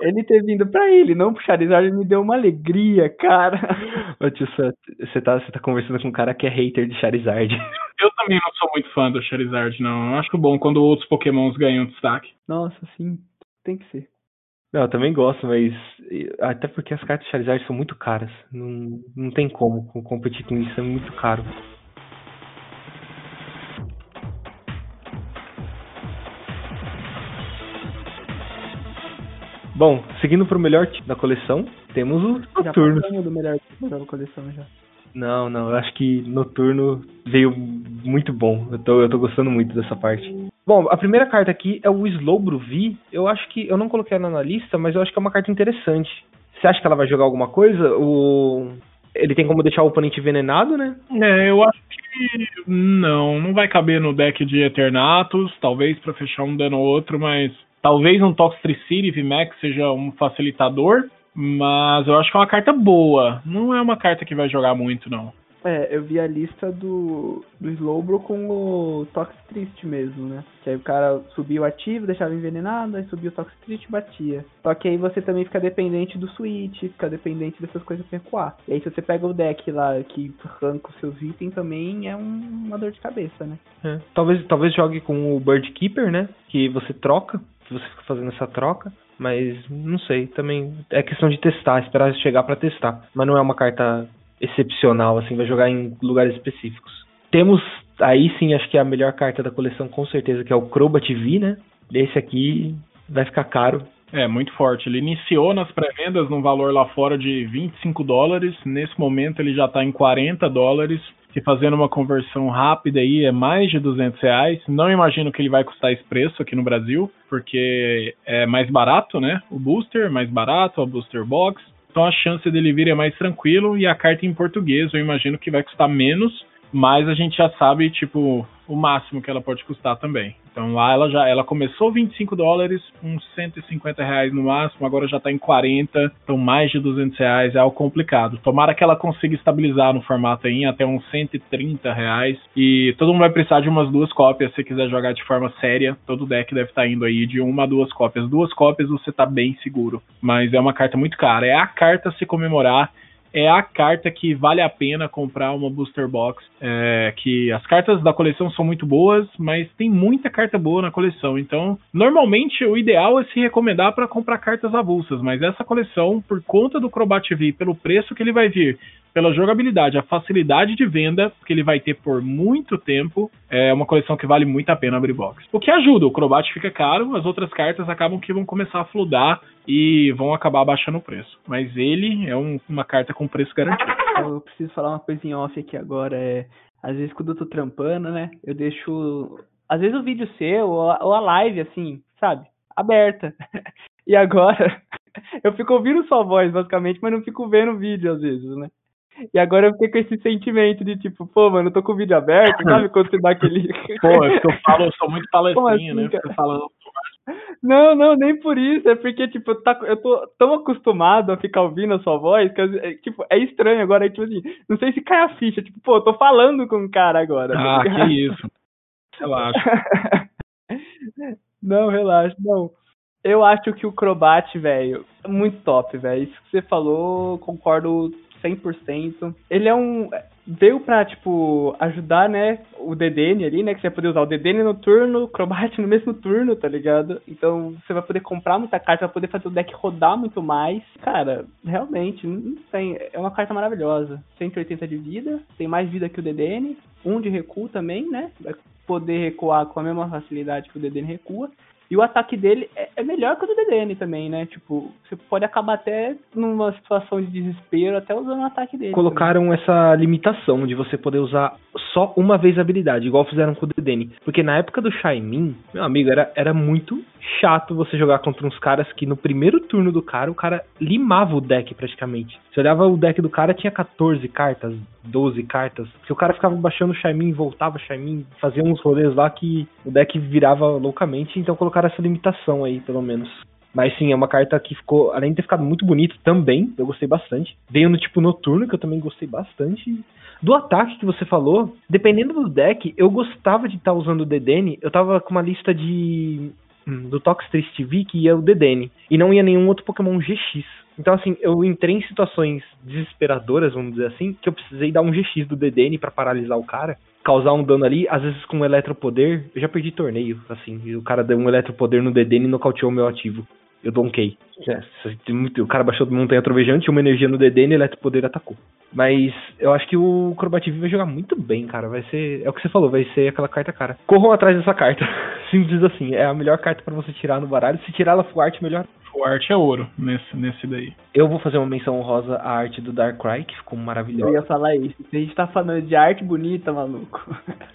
ele ter vindo pra ele, não pro Charizard, me deu uma alegria, cara. Ô tio, você tá, você tá conversando com um cara que é hater de Charizard. Eu também não sou muito fã do Charizard, não. Eu acho bom quando outros pokémons ganham destaque. Nossa, sim. Tem que ser. Não, eu também gosto, mas. Até porque as cartas de Charizard são muito caras. Não, não tem como competir com isso, é muito caro. Bom, seguindo pro melhor time da coleção, temos o Noturno. Já do melhor time da coleção já. Não, não, eu acho que Noturno veio muito bom. Eu tô, eu tô gostando muito dessa parte. Bom, a primeira carta aqui é o Slowbro V. Eu acho que. Eu não coloquei ela na lista, mas eu acho que é uma carta interessante. Você acha que ela vai jogar alguma coisa? O... Ele tem como deixar o oponente envenenado, né? É, eu acho que não, não vai caber no deck de Eternatus, talvez para fechar um dano ou outro, mas talvez um Toxtricity VMAX seja um facilitador, mas eu acho que é uma carta boa. Não é uma carta que vai jogar muito, não. É, eu vi a lista do, do Slowbro com o Tox Triste mesmo, né? Que aí o cara subia o ativo, deixava envenenado, aí subia o Tox Triste e batia. Só que aí você também fica dependente do switch, fica dependente dessas coisas pra recuar. E aí se você pega o deck lá que arranca os seus itens também é um, uma dor de cabeça, né? É. Talvez, talvez jogue com o Bird Keeper, né? Que você troca, você fica fazendo essa troca. Mas não sei, também é questão de testar, esperar chegar para testar. Mas não é uma carta excepcional, assim, vai jogar em lugares específicos. Temos aí sim, acho que é a melhor carta da coleção, com certeza, que é o Crobat V, né? Esse aqui vai ficar caro. É, muito forte. Ele iniciou nas pré-vendas num valor lá fora de 25 dólares. Nesse momento ele já está em 40 dólares, que fazendo uma conversão rápida aí é mais de 200 reais. Não imagino que ele vai custar esse preço aqui no Brasil, porque é mais barato, né? O booster, mais barato, a booster box. Então a chance dele vir é mais tranquilo e a carta em português eu imagino que vai custar menos, mas a gente já sabe, tipo, o máximo que ela pode custar também. Então lá ela já ela começou 25 dólares, uns 150 reais no máximo, agora já está em 40, então mais de 200 reais é algo complicado. Tomara que ela consiga estabilizar no formato aí até uns 130 reais e todo mundo vai precisar de umas duas cópias se quiser jogar de forma séria. Todo deck deve estar tá indo aí de uma a duas cópias. Duas cópias você está bem seguro, mas é uma carta muito cara. É a carta a se comemorar é a carta que vale a pena comprar uma booster box. É, que as cartas da coleção são muito boas, mas tem muita carta boa na coleção. Então, normalmente o ideal é se recomendar para comprar cartas avulsas, mas essa coleção, por conta do Crobat V, pelo preço que ele vai vir, pela jogabilidade, a facilidade de venda que ele vai ter por muito tempo, é uma coleção que vale muito a pena abrir box. O que ajuda, o Crobat fica caro, as outras cartas acabam que vão começar a fludar e vão acabar abaixando o preço. Mas ele é um, uma carta com preço garantido. Eu preciso falar uma coisinha off aqui agora, é... Às vezes quando eu tô trampando, né, eu deixo... Às vezes o vídeo seu ou a, ou a live, assim, sabe, aberta. e agora... eu fico ouvindo sua voz, basicamente, mas não fico vendo o vídeo às vezes, né? E agora eu fiquei com esse sentimento de tipo, pô, mano, eu tô com o vídeo aberto, sabe? Quando você dá aquele. pô, é porque eu falo, eu sou muito palestrinha, assim, né? Fico falando. Não, não, nem por isso. É porque, tipo, tá, eu tô tão acostumado a ficar ouvindo a sua voz que, é, tipo, é estranho agora. É, tipo assim, não sei se cai a ficha. Tipo, pô, eu tô falando com um cara agora. Tá ah, que isso. Relaxa. não, relaxa. Não. Eu acho que o Crobat, velho, é muito top, velho. Isso que você falou, concordo 100%. Ele é um. Veio pra, tipo, ajudar, né, o DDN ali, né? Que você vai poder usar o DDN no turno, Crobat no mesmo turno, tá ligado? Então você vai poder comprar muita carta, vai poder fazer o deck rodar muito mais. Cara, realmente, não tem. É uma carta maravilhosa. 180 de vida, tem mais vida que o DDN, um de recuo também, né? Vai poder recuar com a mesma facilidade que o DDN recua. E o ataque dele é, é, melhor que o do DDN também, né? Tipo, você pode acabar até numa situação de desespero, até usando o ataque dele. Colocaram também. essa limitação de você poder usar só uma vez a habilidade, igual fizeram com o DDN. Porque na época do Shaimin, meu amigo, era, era muito chato você jogar contra uns caras que no primeiro turno do cara, o cara limava o deck praticamente. Você olhava o deck do cara, tinha 14 cartas, 12 cartas. Se o cara ficava baixando o Shaimin, voltava o Shaimin, fazia uns rolês lá que o deck virava loucamente, então colocaram essa limitação aí, pelo menos. Mas sim, é uma carta que ficou, além de ter ficado muito bonito também, eu gostei bastante. Veio no tipo noturno, que eu também gostei bastante. Do ataque que você falou, dependendo do deck, eu gostava de estar tá usando o Dedenne. Eu tava com uma lista de do Tox 3 TV que ia o Dedenne. E não ia nenhum outro Pokémon GX. Então, assim, eu entrei em situações desesperadoras, vamos dizer assim, que eu precisei dar um GX do Dedenne para paralisar o cara, causar um dano ali, às vezes com um eletropoder. Eu já perdi torneio, assim, o cara deu um eletropoder no Dedenne e nocauteou o meu ativo. Eu donkei. É, o cara baixou do montanha trovejante, uma energia no DD e Eletropoder atacou. Mas eu acho que o Crobativ vai jogar muito bem, cara. Vai ser. É o que você falou, vai ser aquela carta cara. Corram atrás dessa carta. Simples assim. É a melhor carta para você tirar no baralho. Se tirar ela full art, melhor. Full art é ouro nesse, nesse daí. Eu vou fazer uma menção honrosa à arte do Darkrai, que ficou maravilhosa. Eu ia falar isso. A gente tá falando de arte bonita, maluco.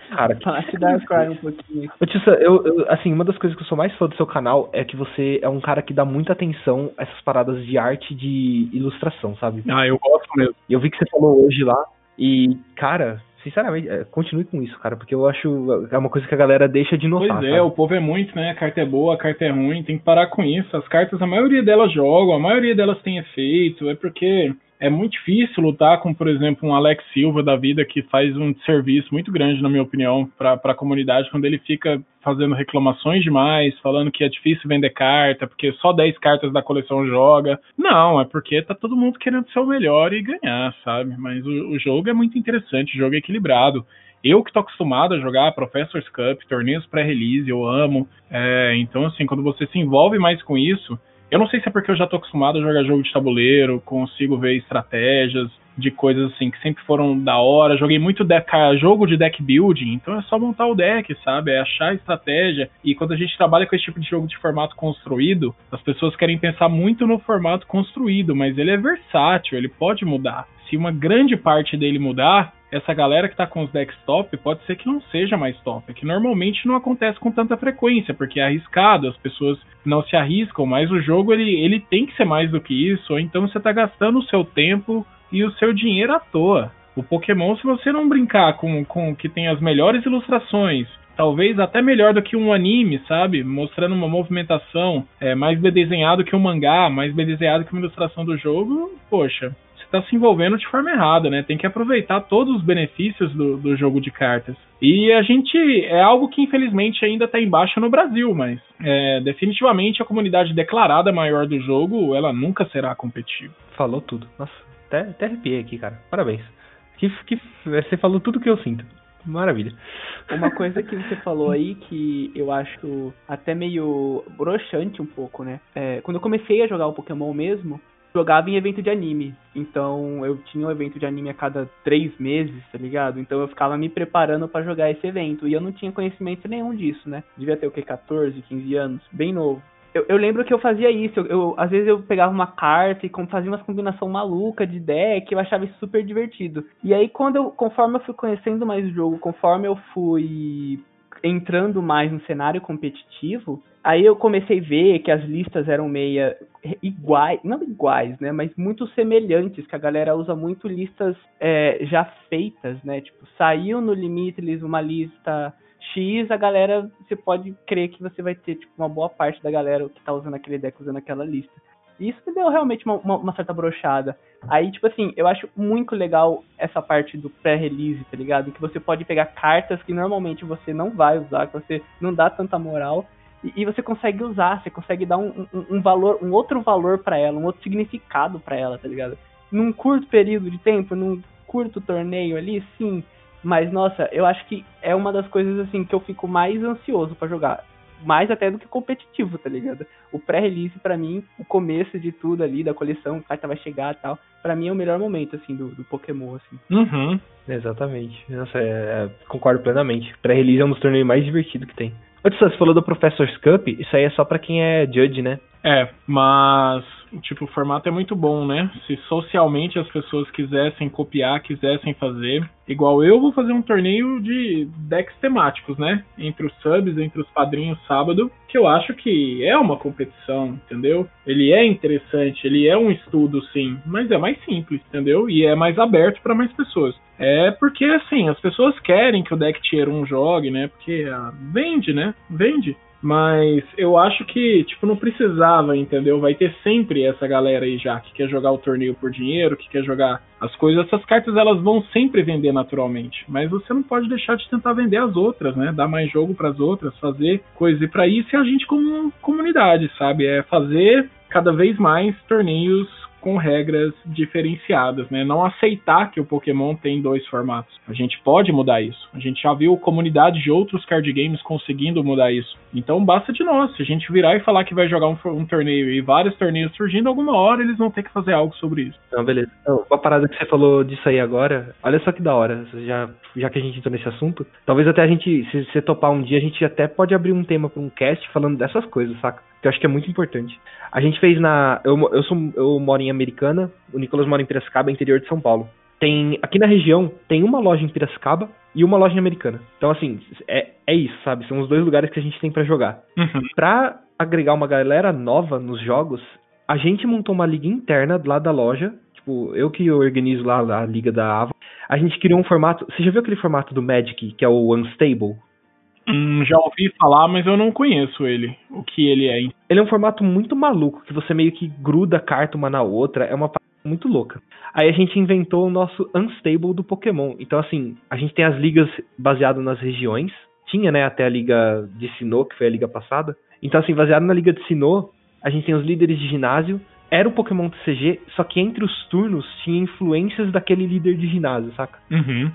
Cara, Falar de Darkrai um pouquinho. Ô, Tissa, eu, eu, assim, uma das coisas que eu sou mais fã do seu canal é que você é um cara que dá muita atenção a essas paradas de arte de ilustração, sabe? Ah, eu gosto mesmo. Eu vi que você falou hoje lá. E, cara, sinceramente, é, continue com isso, cara, porque eu acho é uma coisa que a galera deixa de notar. Pois é, sabe? o povo é muito, né? A carta é boa, a carta é ruim, tem que parar com isso. As cartas, a maioria delas jogam, a maioria delas tem efeito, é porque é muito difícil lutar com, por exemplo, um Alex Silva da vida que faz um serviço muito grande, na minha opinião, para a comunidade, quando ele fica fazendo reclamações demais, falando que é difícil vender carta, porque só 10 cartas da coleção joga. Não, é porque tá todo mundo querendo ser o melhor e ganhar, sabe? Mas o, o jogo é muito interessante, o jogo é equilibrado. Eu que tô acostumado a jogar Professor's Cup, torneios pré-release, eu amo. É, então, assim, quando você se envolve mais com isso, eu não sei se é porque eu já tô acostumado a jogar jogo de tabuleiro, consigo ver estratégias de coisas assim que sempre foram da hora. Joguei muito deck, jogo de deck building, então é só montar o deck, sabe? É achar a estratégia. E quando a gente trabalha com esse tipo de jogo de formato construído, as pessoas querem pensar muito no formato construído, mas ele é versátil, ele pode mudar. Se uma grande parte dele mudar, essa galera que tá com os decks top pode ser que não seja mais top, que normalmente não acontece com tanta frequência, porque é arriscado, as pessoas não se arriscam, mas o jogo ele, ele tem que ser mais do que isso, ou então você tá gastando o seu tempo e o seu dinheiro à toa. O Pokémon, se você não brincar com, com que tem as melhores ilustrações, talvez até melhor do que um anime, sabe? Mostrando uma movimentação é, mais bem desenhado que um mangá, mais bem desenhado que uma ilustração do jogo, poxa, está se envolvendo de forma errada, né? Tem que aproveitar todos os benefícios do, do jogo de cartas. E a gente é algo que infelizmente ainda está embaixo no Brasil, mas é, definitivamente a comunidade declarada maior do jogo, ela nunca será competitiva. Falou tudo. Nossa, até, até arrepiei aqui, cara. Parabéns. Que, que, você falou tudo que eu sinto. Maravilha. Uma coisa que você falou aí que eu acho até meio broxante um pouco, né? É, quando eu comecei a jogar o Pokémon mesmo, jogava em evento de anime. Então eu tinha um evento de anime a cada três meses, tá ligado? Então eu ficava me preparando para jogar esse evento. E eu não tinha conhecimento nenhum disso, né? Devia ter o que? 14, 15 anos, bem novo. Eu, eu lembro que eu fazia isso, eu, eu, às vezes eu pegava uma carta e fazia umas combinação maluca de deck, eu achava isso super divertido. E aí quando eu, conforme eu fui conhecendo mais o jogo, conforme eu fui entrando mais no cenário competitivo, aí eu comecei a ver que as listas eram meia iguais, não iguais, né, mas muito semelhantes, que a galera usa muito listas é, já feitas, né, tipo, saiu no Limitless uma lista X, a galera, você pode crer que você vai ter, tipo, uma boa parte da galera que tá usando aquele deck usando aquela lista. Isso me deu realmente uma, uma, uma, certa brochada. Aí, tipo assim, eu acho muito legal essa parte do pré-release, tá ligado? Que você pode pegar cartas que normalmente você não vai usar, que você não dá tanta moral, e, você consegue usar, você consegue dar um, um, um valor, um outro valor para ela, um outro significado para ela, tá ligado? Num curto período de tempo, num curto torneio ali, sim. Mas, nossa, eu acho que é uma das coisas, assim, que eu fico mais ansioso para jogar mais até do que competitivo, tá ligado? O pré-release, para mim, o começo de tudo ali, da coleção, a carta vai chegar e tal, para mim é o melhor momento, assim, do, do Pokémon, assim. Uhum. Exatamente. Nossa, é, é, concordo plenamente. Pré-release é um dos torneios mais divertidos que tem. Antes, você falou do Professor's Cup, isso aí é só para quem é judge, né? É, mas tipo, o formato é muito bom, né? Se socialmente as pessoas quisessem copiar, quisessem fazer, igual eu vou fazer um torneio de decks temáticos, né? Entre os subs, entre os padrinhos sábado, que eu acho que é uma competição, entendeu? Ele é interessante, ele é um estudo sim, mas é mais simples, entendeu? E é mais aberto para mais pessoas. É porque assim, as pessoas querem que o deck tier 1 jogue, né? Porque ah, vende, né? Vende. Mas eu acho que, tipo, não precisava, entendeu? Vai ter sempre essa galera aí já que quer jogar o torneio por dinheiro, que quer jogar as coisas. Essas cartas elas vão sempre vender naturalmente, mas você não pode deixar de tentar vender as outras, né? Dar mais jogo para as outras, fazer coisas. E para isso é a gente como comunidade, sabe? É fazer cada vez mais torneios com regras diferenciadas, né? Não aceitar que o Pokémon tem dois formatos. A gente pode mudar isso. A gente já viu comunidade de outros card games conseguindo mudar isso. Então basta de nós. Se a gente virar e falar que vai jogar um, um torneio e vários torneios surgindo, alguma hora eles vão ter que fazer algo sobre isso. Não, beleza. Então, uma parada que você falou disso aí agora, olha só que da hora. Já, já que a gente entrou nesse assunto, talvez até a gente, se você topar um dia, a gente até pode abrir um tema para um cast falando dessas coisas, saca? Que eu acho que é muito importante. A gente fez na. Eu, eu, sou, eu moro em Americana, o Nicolas mora em Piracicaba, interior de São Paulo. Tem. Aqui na região tem uma loja em Piracicaba e uma loja em Americana. Então, assim, é, é isso, sabe? São os dois lugares que a gente tem para jogar. Uhum. Pra agregar uma galera nova nos jogos, a gente montou uma liga interna lá da loja tipo, eu que organizo lá a liga da Ava, a gente criou um formato. Você já viu aquele formato do Magic, que é o Unstable? Hum, já ouvi falar, mas eu não conheço ele. O que ele é. Ele é um formato muito maluco, que você meio que gruda a carta uma na outra. É uma parada muito louca. Aí a gente inventou o nosso Unstable do Pokémon. Então, assim, a gente tem as ligas baseadas nas regiões. Tinha, né, até a liga de Sinnoh, que foi a liga passada. Então, assim, baseado na liga de Sinnoh, a gente tem os líderes de ginásio. Era o Pokémon TCG, só que entre os turnos tinha influências daquele líder de ginásio, saca? Uhum.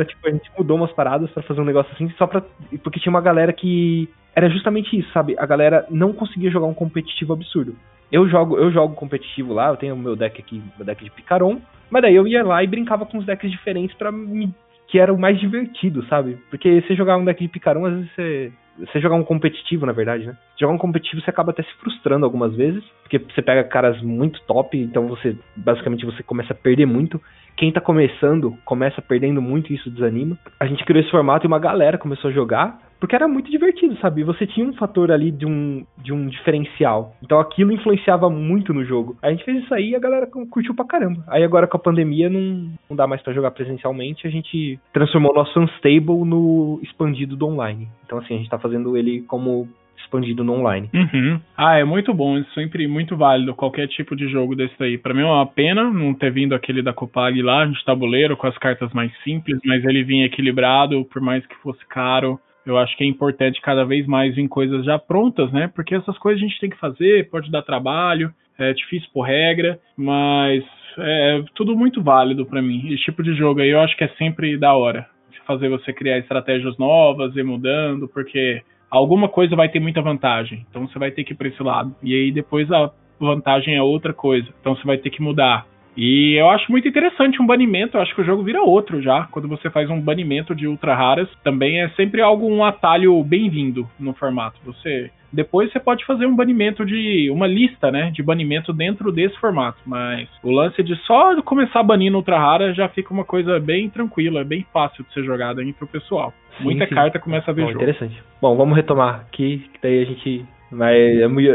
Então, tipo, a gente mudou umas paradas para fazer um negócio assim, só pra. Porque tinha uma galera que. Era justamente isso, sabe? A galera não conseguia jogar um competitivo absurdo. Eu jogo, eu jogo competitivo lá, eu tenho o meu deck aqui, meu deck de Picaron, mas daí eu ia lá e brincava com os decks diferentes para me que era o mais divertido, sabe? Porque você jogar um deck de Picaron, às vezes você você jogar um competitivo, na verdade, né? Jogar um competitivo, você acaba até se frustrando algumas vezes, porque você pega caras muito top, então você basicamente você começa a perder muito. Quem tá começando começa perdendo muito e isso desanima. A gente criou esse formato e uma galera começou a jogar, porque era muito divertido, sabe? Você tinha um fator ali de um, de um diferencial. Então aquilo influenciava muito no jogo. A gente fez isso aí e a galera curtiu pra caramba. Aí agora com a pandemia não, não dá mais para jogar presencialmente, a gente transformou nosso Unstable no expandido do online. Então assim, a gente tá fazendo ele como expandido no online. Uhum. Ah, é muito bom, é sempre muito válido qualquer tipo de jogo desse aí. Para mim é uma pena não ter vindo aquele da Copag lá de tabuleiro com as cartas mais simples, mas ele vinha equilibrado, por mais que fosse caro. Eu acho que é importante cada vez mais vir coisas já prontas, né? Porque essas coisas a gente tem que fazer, pode dar trabalho, é difícil por regra, mas é tudo muito válido para mim. Esse tipo de jogo aí eu acho que é sempre da hora. Fazer você criar estratégias novas e mudando, porque alguma coisa vai ter muita vantagem. Então você vai ter que ir para esse lado. E aí depois a vantagem é outra coisa. Então você vai ter que mudar. E eu acho muito interessante um banimento, eu acho que o jogo vira outro já. Quando você faz um banimento de ultra raras, também é sempre algo, um atalho bem-vindo no formato. Você depois você pode fazer um banimento de uma lista, né, de banimento dentro desse formato, mas o lance de só começar banindo ultra rara já fica uma coisa bem tranquila, bem fácil de ser jogada aí pro pessoal. Sim, Muita sim. carta começa a ver Bom, jogo. Interessante. Bom, vamos retomar aqui, que daí a gente vai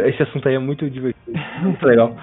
esse assunto aí é muito divertido, muito legal.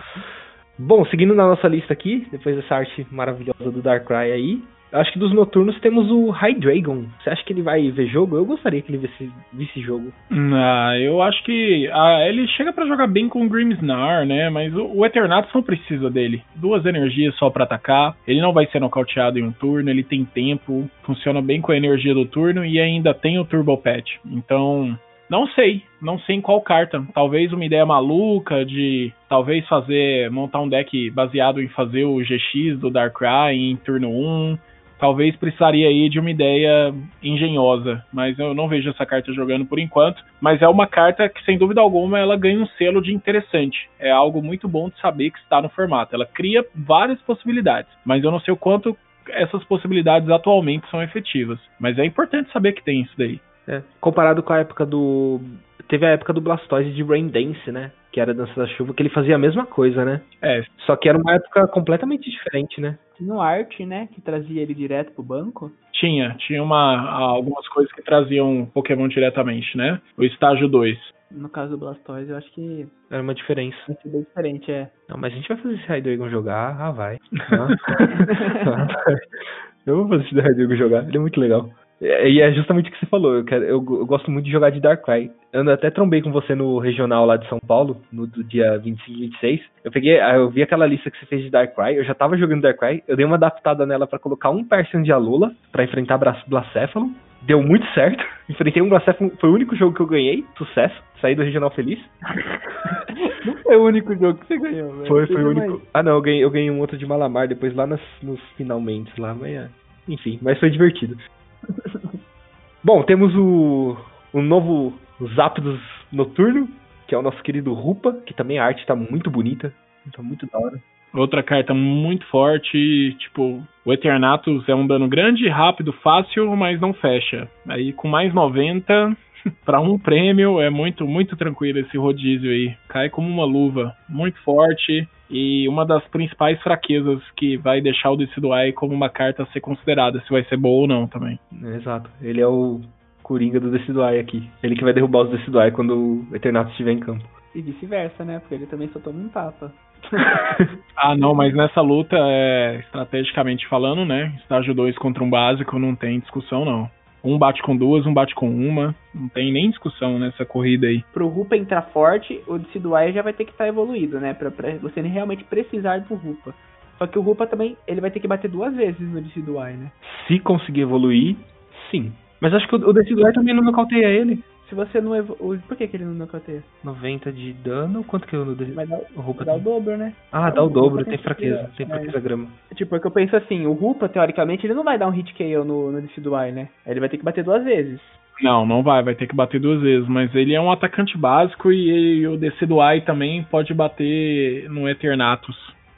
Bom, seguindo na nossa lista aqui, depois dessa arte maravilhosa do Darkrai aí, acho que dos noturnos temos o High Dragon. Você acha que ele vai ver jogo? Eu gostaria que ele visse, visse jogo. Ah, eu acho que ah, ele chega para jogar bem com o Grimsnar, né? Mas o, o Eternatus não precisa dele. Duas energias só para atacar. Ele não vai ser nocauteado em um turno. Ele tem tempo, funciona bem com a energia do turno e ainda tem o Turbo Pet. Então não sei, não sei em qual carta. Talvez uma ideia maluca de talvez fazer montar um deck baseado em fazer o GX do Darkrai em turno 1. Talvez precisaria aí de uma ideia engenhosa, mas eu não vejo essa carta jogando por enquanto. Mas é uma carta que, sem dúvida alguma, ela ganha um selo de interessante. É algo muito bom de saber que está no formato. Ela cria várias possibilidades, mas eu não sei o quanto essas possibilidades atualmente são efetivas. Mas é importante saber que tem isso daí. É, comparado com a época do. Teve a época do Blastoise de Rain Dance, né? Que era Dança da Chuva, que ele fazia a mesma coisa, né? É. Só que era uma época completamente diferente, né? Tinha um arte, né? Que trazia ele direto pro banco. Tinha, tinha uma, algumas coisas que traziam Pokémon diretamente, né? O estágio 2. No caso do Blastoise, eu acho que. Era uma diferença. É bem diferente, é. Não, mas a gente vai fazer esse Hydreigon jogar, ah, vai. eu vou fazer esse Hydreigon jogar, ele é muito legal. E é justamente o que você falou. Eu, quero, eu, eu, gosto muito de jogar de Darkrai. Eu até trombei com você no regional lá de São Paulo, no do dia 25 e 26. Eu peguei, ah, eu vi aquela lista que você fez de Darkrai. Eu já tava jogando Darkrai. Eu dei uma adaptada nela para colocar um Persian de Alula para enfrentar Blacéfalo. Deu muito certo. Enfrentei um Blacéfalo. Foi o único jogo que eu ganhei. Sucesso. Saí do regional feliz. não foi o único jogo que você ganhou, velho. Foi, foi o único. Mais. Ah, não. Eu ganhei, eu ganhei um outro de Malamar depois lá nos, nos finalmente lá. É, enfim, mas foi divertido. Bom, temos o, o novo Zapdos Noturno, que é o nosso querido Rupa, que também a arte tá muito bonita, tá muito da hora. Outra carta muito forte, tipo, o Eternatus é um dano grande, rápido, fácil, mas não fecha. Aí com mais 90, para um prêmio é muito, muito tranquilo esse rodízio aí. Cai como uma luva, muito forte e uma das principais fraquezas que vai deixar o Decidueye como uma carta a ser considerada, se vai ser boa ou não também. Exato. Ele é o Coringa do Decidueye aqui. Ele que vai derrubar os Decidueye quando o Eternatus estiver em campo. E vice-versa, né? Porque ele também só toma um tapa. ah, não, mas nessa luta, é, estrategicamente falando, né? Estágio 2 contra um básico não tem discussão, não. Um bate com duas, um bate com uma. Não tem nem discussão nessa corrida aí. Pro Rupa entrar forte, o Decidueye já vai ter que estar tá evoluído, né? Pra, pra você realmente precisar do Rupa. Só que o Rupa também, ele vai ter que bater duas vezes no Decidueye, né? Se conseguir evoluir, sim. Mas acho que o Decidueye também não nocauteia ele. Se você não evolui. Por que, que ele não nocauteia? 90 de dano? Quanto que eu Vai dar o Rupa dá o dobro, né? Ah, dá o dobro, tem fraqueza. Tem fraqueza grama. Tipo, porque eu penso assim, o Rupa, teoricamente, ele não vai dar um hit KO no, no Decidueye, né? Ele vai ter que bater duas vezes. Não, não vai, vai ter que bater duas vezes, mas ele é um atacante básico e, e o Decidueye também pode bater no Eternatus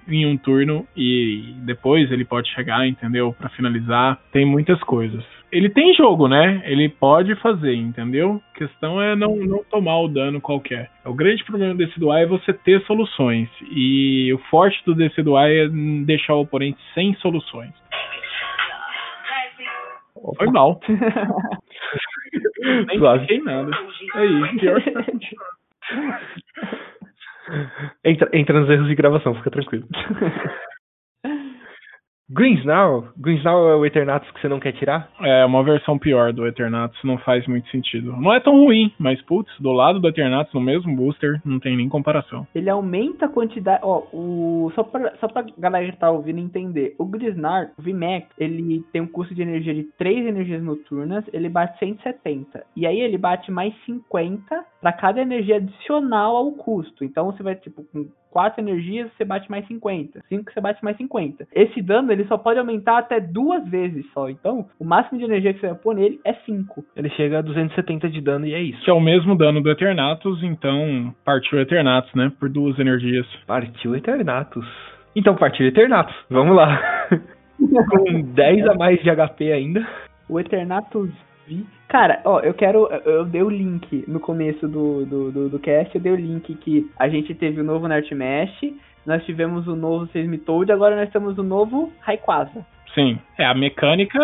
em um turno e depois ele pode chegar, entendeu? Para finalizar. Tem muitas coisas ele tem jogo, né? Ele pode fazer, entendeu? A questão é não, não tomar o dano qualquer. O grande problema desse Decidueye é você ter soluções. E o forte do Decidueye é deixar o oponente sem soluções. Foi mal. Nem Suave. nada. Aí, pior entra, entra nos erros de gravação, fica tranquilo. Greensnarl? Greensnarl é o Eternatus que você não quer tirar? É, uma versão pior do Eternatus, não faz muito sentido. Não é tão ruim, mas putz, do lado do Eternatus, no mesmo booster, não tem nem comparação. Ele aumenta a quantidade, ó, o... Só pra, só pra galera que tá ouvindo entender, o Greensnarl, o VMAX, ele tem um custo de energia de 3 energias noturnas, ele bate 170. E aí ele bate mais 50 para cada energia adicional ao custo. Então você vai, tipo, com 4 energias, você bate mais 50. 5 você bate mais 50. Esse dano ele só pode aumentar até duas vezes só. Então, o máximo de energia que você vai pôr nele é 5. Ele chega a 270 de dano e é isso. Que é o mesmo dano do Eternatus, então partiu Eternatus, né? Por duas energias. Partiu Eternatus. Então partiu Eternatus. Vamos lá. Com 10 a mais de HP ainda. O Eternatus vi. Cara, ó, eu quero. Eu dei o link no começo do, do, do, do cast, eu dei o link que a gente teve o novo Nightmesh, nós tivemos o novo Seismitoad, agora nós temos o novo Rayquaza. Sim, é, a mecânica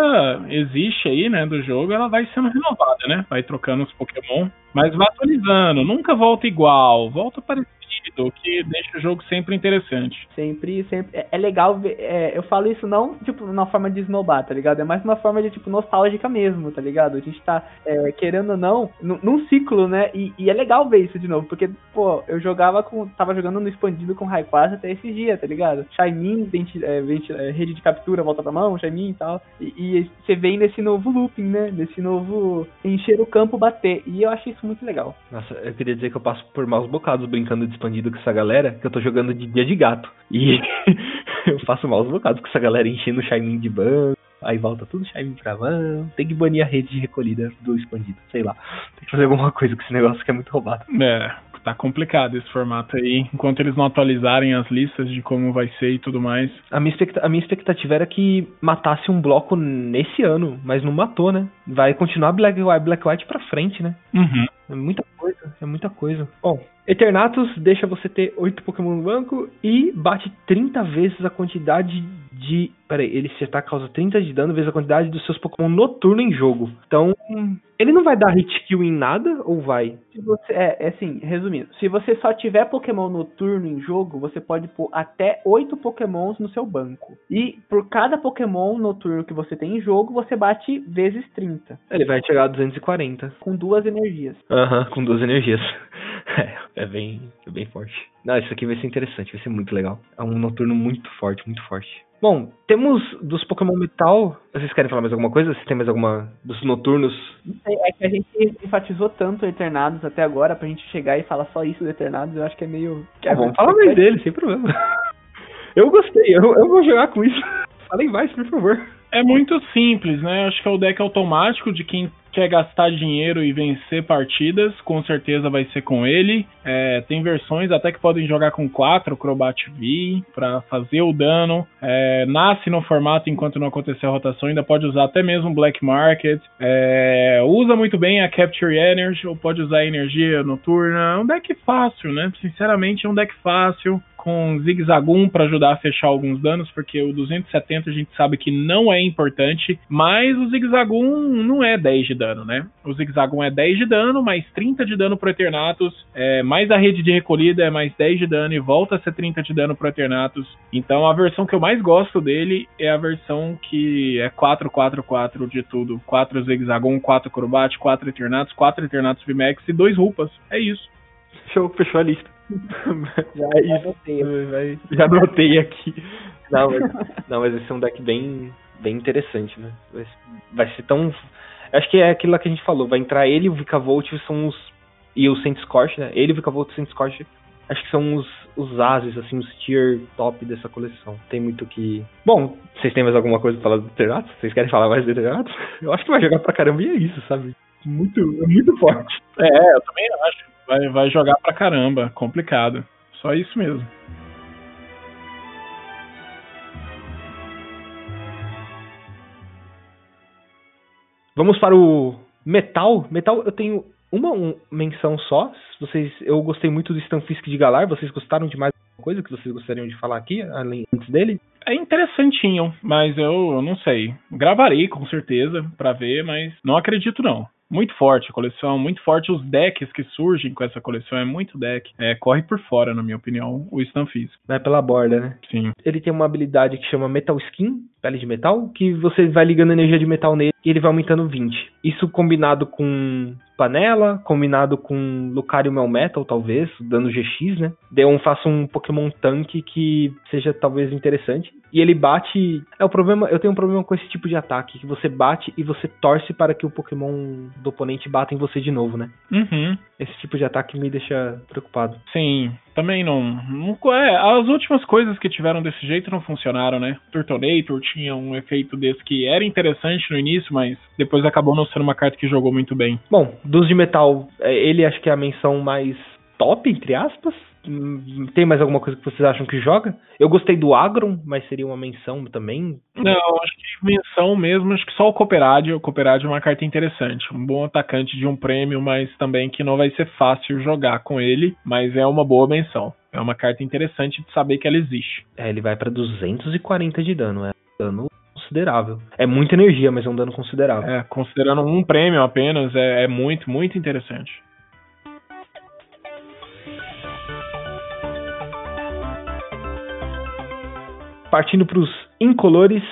existe aí, né, do jogo, ela vai sendo renovada, né? Vai trocando os Pokémon, mas vai atualizando, nunca volta igual, volta parecido o que deixa o jogo sempre interessante. Sempre, sempre. É, é legal ver. É, eu falo isso não, tipo, numa forma de esnobar, tá ligado? É mais uma forma de, tipo, nostálgica mesmo, tá ligado? A gente tá, é, querendo ou não, num ciclo, né? E, e, é legal ver isso de novo, porque, pô, eu jogava com. Tava jogando no expandido com Rayquaza até esse dia, tá ligado? Shaimin, é, é, rede de captura, volta pra mão, Shaimin e tal. E, você vem nesse novo looping, né? Nesse novo encher o campo, bater. E eu acho isso muito legal. Nossa, eu queria dizer que eu passo por maus bocados brincando de expandido com essa galera, que eu tô jogando de dia de gato. E eu faço maus bocados com essa galera enchendo o Shaimin de banco. Aí volta tudo Shaimin pra mão. Tem que banir a rede de recolhida do expandido, sei lá. Tem que fazer alguma coisa com esse negócio que é muito roubado. É, tá complicado esse formato aí. Enquanto eles não atualizarem as listas de como vai ser e tudo mais. A minha, expectativa, a minha expectativa era que matasse um bloco nesse ano, mas não matou, né? Vai continuar Black White, Black White pra frente, né? Uhum. É muita coisa, é muita coisa. Bom, Eternatus deixa você ter 8 Pokémon no banco e bate 30 vezes a quantidade de. Peraí, ele se ataca causa 30 de dano vezes a quantidade dos seus Pokémon noturno em jogo. Então, ele não vai dar hit kill em nada ou vai? Se você, é, é assim, resumindo, se você só tiver Pokémon noturno em jogo, você pode pôr até 8 Pokémons no seu banco. E por cada Pokémon noturno que você tem em jogo, você bate vezes 30. Ele vai chegar a 240. Com duas energias. Aham, uhum, com duas energias. É, é bem, é bem forte. Não, isso aqui vai ser interessante, vai ser muito legal. É um noturno muito forte, muito forte. Bom, temos dos Pokémon Metal. Vocês querem falar mais alguma coisa? Se tem mais alguma dos noturnos? É que a gente enfatizou tanto Eternados até agora, pra gente chegar e falar só isso do Eternados, eu acho que é meio. Ah, vamos falar mais dele, sem problema. Eu gostei, eu, eu vou jogar com isso. Falei mais, por favor. É muito simples, né? Acho que é o deck automático de quem quer gastar dinheiro e vencer partidas, com certeza vai ser com ele. É, tem versões até que podem jogar com 4 Crobat V para fazer o dano. É, nasce no formato enquanto não acontecer a rotação, ainda pode usar até mesmo Black Market. É, usa muito bem a Capture Energy, ou pode usar energia noturna. É um deck fácil, né? Sinceramente, é um deck fácil com Zigzagoon para ajudar a fechar alguns danos, porque o 270 a gente sabe que não é importante, mas o Zigzagoon não é 10 de dano, né? O Zigzagoon é 10 de dano, mais 30 de dano pro Eternatus, é, mais a rede de recolhida é mais 10 de dano e volta a ser 30 de dano pro Eternatus. Então a versão que eu mais gosto dele é a versão que é 4-4-4 de tudo. 4 Zigzagoon, 4 Crobat, 4 Eternatus, 4 Eternatus VMAX e 2 Rupas. É isso. Show, fechou a lista. Já, já anotei. Vai- Já anotei aqui. Não mas, não, mas esse é um deck bem, bem interessante, né? Vai, vai ser tão. Acho que é aquilo lá que a gente falou. Vai entrar ele e o Vikavolt são os. E o Saint Scorch, né? Ele, o Vikavolt e o Saint Scorch. Acho que são os, os ases, assim, os tier top dessa coleção. Tem muito que. Bom, vocês têm mais alguma coisa pra falar do Ternatus? Vocês querem falar mais do Ternatus? Eu acho que vai jogar pra caramba e é isso, sabe? Muito, é muito forte. É, eu também acho. Vai, vai jogar pra caramba. Complicado. Só isso mesmo. Vamos para o metal. Metal, eu tenho uma um- menção só. Vocês, eu gostei muito do Stanfisk de Galar. Vocês gostaram de mais alguma coisa que vocês gostariam de falar aqui, além antes dele? É interessantinho, mas eu, eu não sei. Gravarei com certeza pra ver, mas não acredito não. Muito forte a coleção, muito forte os decks que surgem com essa coleção, é muito deck. É, corre por fora, na minha opinião, o Stanfisk. Vai pela borda, né? Sim. Ele tem uma habilidade que chama Metal Skin, pele de metal, que você vai ligando energia de metal nele e ele vai aumentando 20. Isso combinado com panela, combinado com Lucario Melmetal, talvez, dando GX, né? Deu um, faça um Pokémon tanque que seja talvez interessante. E ele bate. É o problema. Eu tenho um problema com esse tipo de ataque, que você bate e você torce para que o Pokémon do oponente bata em você de novo, né? Uhum. Esse tipo de ataque me deixa preocupado. Sim, também não. não é, as últimas coisas que tiveram desse jeito não funcionaram, né? Turtonator tinha um efeito desse que era interessante no início, mas depois acabou não sendo uma carta que jogou muito bem. Bom, dos de metal, é, ele acho que é a menção mais top, entre aspas. Tem mais alguma coisa que vocês acham que joga? Eu gostei do Agron, mas seria uma menção também. Não, acho que menção mesmo, acho que só o Cooperádio. O Cooperádio é uma carta interessante. Um bom atacante de um prêmio, mas também que não vai ser fácil jogar com ele, mas é uma boa menção. É uma carta interessante de saber que ela existe. É, ele vai pra 240 de dano, é um dano considerável. É muita energia, mas é um dano considerável. É, considerando um prêmio apenas, é, é muito, muito interessante. Partindo pros incolores,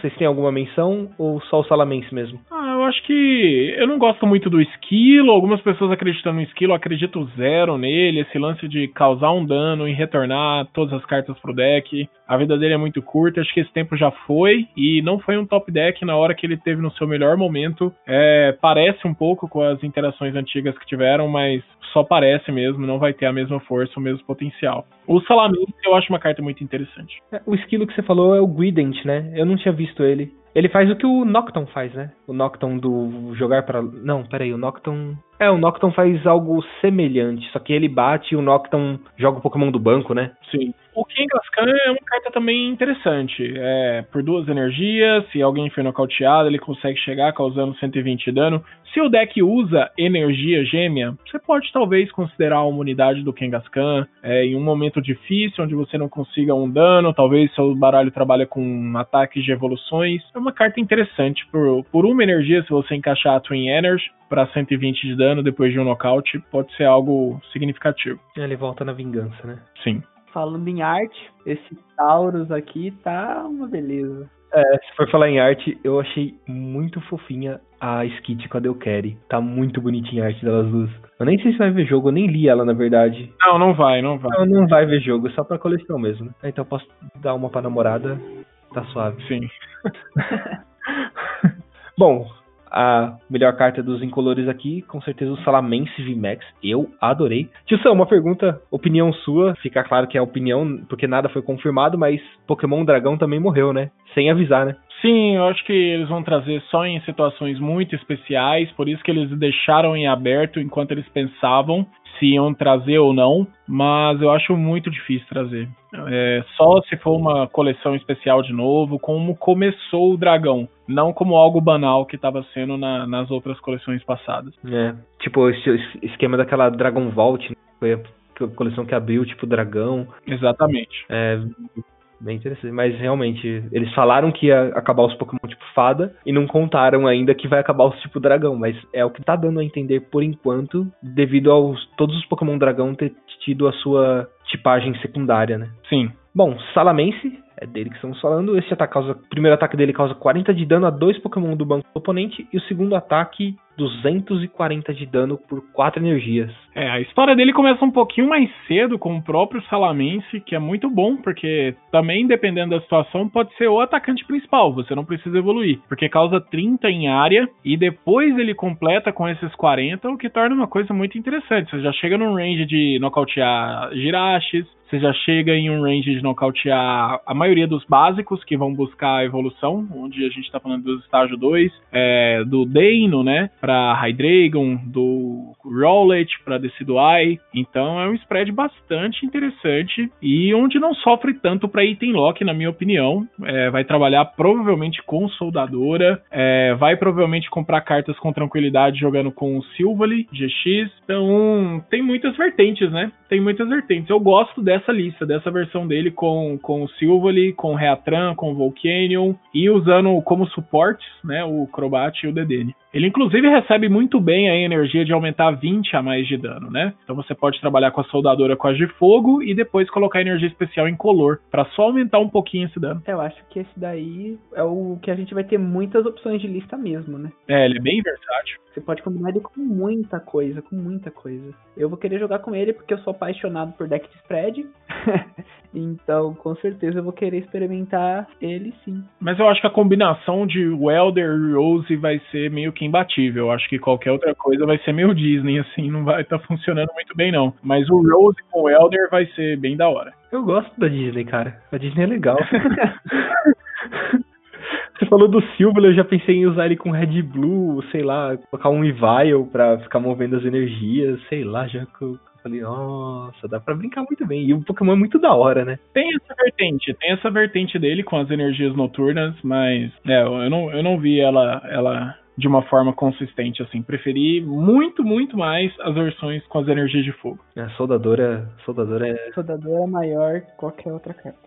vocês têm alguma menção ou só o Salamense mesmo? Ah, eu acho que eu não gosto muito do esquilo. Algumas pessoas acreditam no esquilo, eu acredito zero nele. Esse lance de causar um dano e retornar todas as cartas pro deck. A vida dele é muito curta, acho que esse tempo já foi e não foi um top deck na hora que ele teve no seu melhor momento. É, parece um pouco com as interações antigas que tiveram, mas só parece mesmo, não vai ter a mesma força, o mesmo potencial. O Salamence eu acho uma carta muito interessante. É, O esquilo que você falou é o Guident, né? Eu não tinha visto ele. Ele faz o que o Nocton faz, né? O Nocton do jogar pra. Não, peraí, o Nocton. É, o Nocton faz algo semelhante, só que ele bate e o Nocton joga o Pokémon do banco, né? Sim. O Kangaskhan é uma carta também interessante. É, por duas energias, se alguém for nocauteado, ele consegue chegar causando 120 de dano. Se o deck usa energia gêmea, você pode talvez considerar uma unidade do Kangaskhan é, em um momento difícil, onde você não consiga um dano, talvez seu baralho trabalha com ataques de evoluções. É uma carta interessante. Por, por uma energia, se você encaixar a Twin Energy para 120 de dano depois de um nocaute, pode ser algo significativo. Ele volta na vingança, né? Sim. Falando em arte, esse Taurus aqui tá uma beleza. É, se for falar em arte, eu achei muito fofinha a Skit com a Delcare. Tá muito bonitinha a arte delas duas. Eu nem sei se vai ver jogo, eu nem li ela, na verdade. Não, não vai, não vai. Ela não vai ver jogo, é só pra coleção mesmo, né? Então eu posso dar uma pra namorada, tá suave. Sim. Bom, a melhor carta dos incolores aqui, com certeza o Salamense VMAX. Eu adorei. Tio Sam, uma pergunta, opinião sua. Fica claro que é opinião, porque nada foi confirmado, mas Pokémon Dragão também morreu, né? Sem avisar, né? Sim, eu acho que eles vão trazer só em situações muito especiais, por isso que eles deixaram em aberto enquanto eles pensavam se iam trazer ou não, mas eu acho muito difícil trazer. É, só se for uma coleção especial de novo, como começou o dragão, não como algo banal que estava sendo na- nas outras coleções passadas. É. Tipo, esse esquema daquela Dragon Vault, né? Foi, coleção que abriu, tipo dragão. Exatamente. É bem interessante. Mas realmente, eles falaram que ia acabar os Pokémon tipo fada e não contaram ainda que vai acabar os tipo dragão. Mas é o que tá dando a entender por enquanto, devido aos todos os Pokémon dragão ter tido a sua tipagem secundária, né? Sim. Bom, Salamense, é dele que estamos falando. Esse ataque causa, o primeiro ataque dele causa 40 de dano a dois Pokémon do banco do oponente e o segundo ataque 240 de dano por 4 energias. É, a história dele começa um pouquinho mais cedo com o próprio Salamense, que é muito bom, porque também, dependendo da situação, pode ser o atacante principal, você não precisa evoluir, porque causa 30 em área e depois ele completa com esses 40, o que torna uma coisa muito interessante. Você já chega num range de nocautear Girachis, você já chega em um range de nocautear a maioria dos básicos que vão buscar a evolução, onde a gente está falando dos estágio 2, é, do Deino, né, para Hydreigon, do Rowlet para Decidueye. Então é um spread bastante interessante e onde não sofre tanto para item lock, na minha opinião. É, vai trabalhar provavelmente com Soldadora, é, vai provavelmente comprar cartas com tranquilidade jogando com o Silvally, GX. Então tem muitas vertentes, né? Tem muitas vertentes. Eu gosto dessa dessa lista, dessa versão dele com, com o Silvally, com o Reatran, com o Volcanion e usando como suportes, né, o Crobat e o Dedenne. Ele inclusive recebe muito bem a energia de aumentar 20 a mais de dano, né? Então você pode trabalhar com a soldadora com a de fogo e depois colocar energia especial em color para só aumentar um pouquinho esse dano. Eu acho que esse daí é o que a gente vai ter muitas opções de lista mesmo, né? É, ele é bem versátil. Você pode combinar ele com muita coisa, com muita coisa. Eu vou querer jogar com ele porque eu sou apaixonado por deck de spread. então, com certeza eu vou querer experimentar ele sim. Mas eu acho que a combinação de Welder e Rose vai ser meio que imbatível. Eu acho que qualquer outra coisa vai ser meio Disney, assim, não vai estar tá funcionando muito bem, não. Mas o Rose com o Welder vai ser bem da hora. Eu gosto da Disney, cara. A Disney é legal. Você falou do Silver, eu já pensei em usar ele com Red Blue, sei lá, colocar um Evile pra ficar movendo as energias, sei lá, já que eu falei, nossa, dá pra brincar muito bem. E o Pokémon é muito da hora, né? Tem essa vertente, tem essa vertente dele com as energias noturnas, mas é, eu não, eu não vi ela, ela de uma forma consistente, assim. Preferi muito, muito mais as versões com as energias de fogo. A soldadora, soldadora é. Soldadora é maior que qualquer outra carta.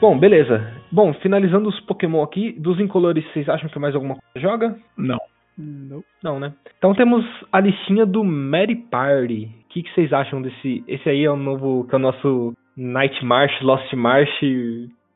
Bom, beleza. Bom, finalizando os Pokémon aqui, dos incolores, vocês acham que mais alguma coisa joga? Não. Não. Não, né? Então temos a listinha do Mary Party. O que, que vocês acham desse? Esse aí é o novo, que é o nosso Night March, Lost March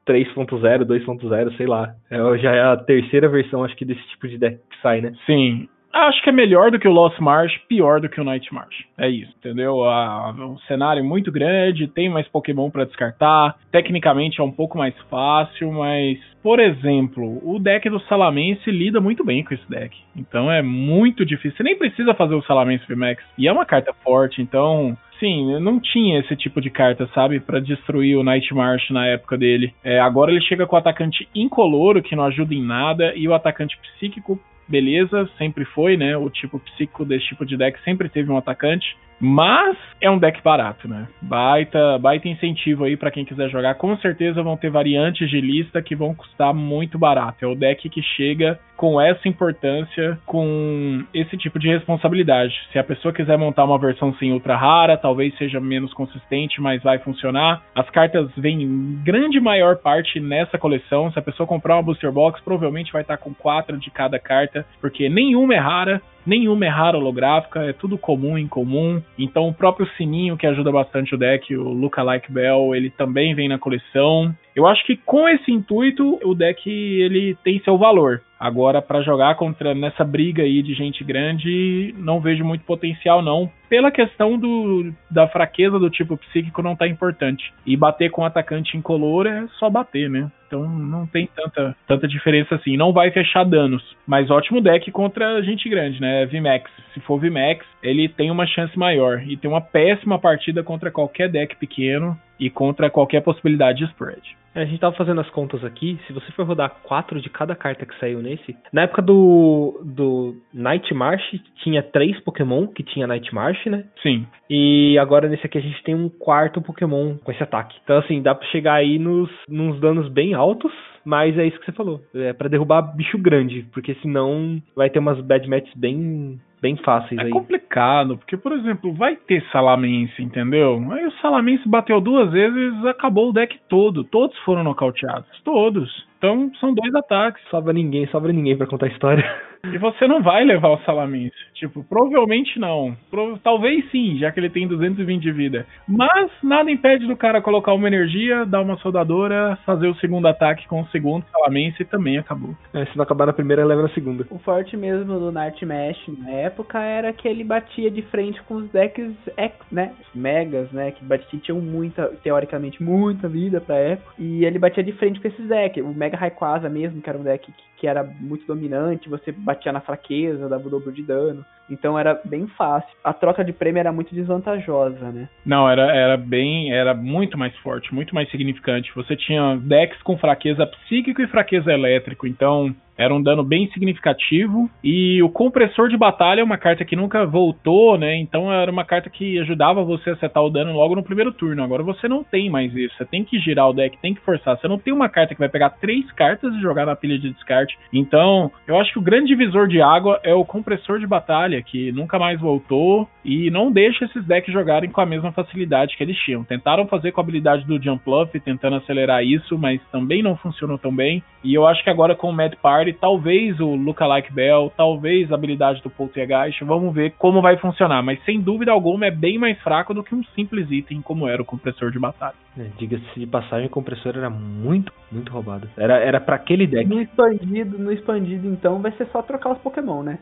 3.0, 2.0, sei lá. É, já é a terceira versão, acho que, desse tipo de deck que sai, né? Sim. Acho que é melhor do que o Lost March, pior do que o Night March. É isso, entendeu? Ah, um cenário muito grande, tem mais Pokémon para descartar. Tecnicamente é um pouco mais fácil, mas, por exemplo, o deck do Salamense lida muito bem com esse deck. Então é muito difícil. Você nem precisa fazer o Salamense VMAX. E é uma carta forte, então Sim, não tinha esse tipo de carta, sabe? para destruir o Night March na época dele. É, agora ele chega com o atacante incoloro, que não ajuda em nada, e o atacante psíquico beleza, sempre foi, né? O tipo psíquico desse tipo de deck sempre teve um atacante. Mas é um deck barato, né? Baita, baita incentivo aí para quem quiser jogar. Com certeza vão ter variantes de lista que vão custar muito barato. É o deck que chega com essa importância, com esse tipo de responsabilidade. Se a pessoa quiser montar uma versão sem ultra rara, talvez seja menos consistente, mas vai funcionar. As cartas vêm em grande maior parte nessa coleção. Se a pessoa comprar uma booster box, provavelmente vai estar com quatro de cada carta, porque nenhuma é rara nenhuma é rara holográfica, é tudo comum em comum. Então o próprio sininho que ajuda bastante o deck, o Lookalike Bell, ele também vem na coleção. Eu acho que com esse intuito o deck ele tem seu valor. Agora para jogar contra nessa briga aí de gente grande, não vejo muito potencial não, pela questão do, da fraqueza do tipo psíquico não tá importante. E bater com um atacante incolor é só bater, né? Então não tem tanta, tanta diferença assim. Não vai fechar danos. Mas ótimo deck contra gente grande, né? VMAX. Se for VMAX, ele tem uma chance maior. E tem uma péssima partida contra qualquer deck pequeno. E contra qualquer possibilidade de spread. É, a gente tava fazendo as contas aqui, se você for rodar quatro de cada carta que saiu nesse, na época do, do Night March tinha três Pokémon que tinha Night March, né? Sim. E agora nesse aqui a gente tem um quarto Pokémon com esse ataque. Então assim, dá pra chegar aí nos, nos danos bem altos, mas é isso que você falou. É para derrubar bicho grande, porque senão vai ter umas bad matches bem bem fáceis é aí. É complicado, porque, por exemplo, vai ter Salamense, entendeu? Aí o Salamense bateu duas vezes, acabou o deck todo. Todos foram nocauteados. Todos. Então são dois ataques. Sobra ninguém, sobra ninguém para contar a história. E você não vai levar o Salamense. Tipo, provavelmente não. Pro... Talvez sim, já que ele tem 220 de vida. Mas nada impede do cara colocar uma energia, dar uma soldadora, fazer o segundo ataque com o segundo Salamense e também acabou. É, se não acabar na primeira, leva na segunda. O forte mesmo do Nightmash na época era que ele batia de frente com os decks X, né? Os Megas, né? Que batiam, tinham muita, teoricamente, muita vida pra época. E ele batia de frente com esses decks. O Mega Rayquaza mesmo, que era um deck que, que era muito dominante, você batia na fraqueza, dava o dobro de dano. Então era bem fácil. A troca de prêmio era muito desvantajosa, né? Não, era, era bem. Era muito mais forte, muito mais significante. Você tinha decks com fraqueza psíquico e fraqueza elétrico. Então, era um dano bem significativo. E o compressor de batalha é uma carta que nunca voltou, né? Então era uma carta que ajudava você a setar o dano logo no primeiro turno. Agora você não tem mais isso. Você tem que girar o deck, tem que forçar. Você não tem uma carta que vai pegar três cartas e jogar na pilha de descarte. Então, eu acho que o grande divisor de água é o compressor de batalha, que nunca mais voltou e não deixa esses decks jogarem com a mesma facilidade que eles tinham. Tentaram fazer com a habilidade do Jump Luff, tentando acelerar isso, mas também não funcionou tão bem. E eu acho que agora com o Mad Party talvez o Lookalike Bell, talvez a habilidade do Poltergeist, vamos ver como vai funcionar, mas sem dúvida alguma é bem mais fraco do que um simples item como era o compressor de batalha. É, Diga-se de passagem, o compressor era muito, muito roubado. Era, era para aquele deck. No expandido, no expandido então vai ser só trocar os Pokémon, né?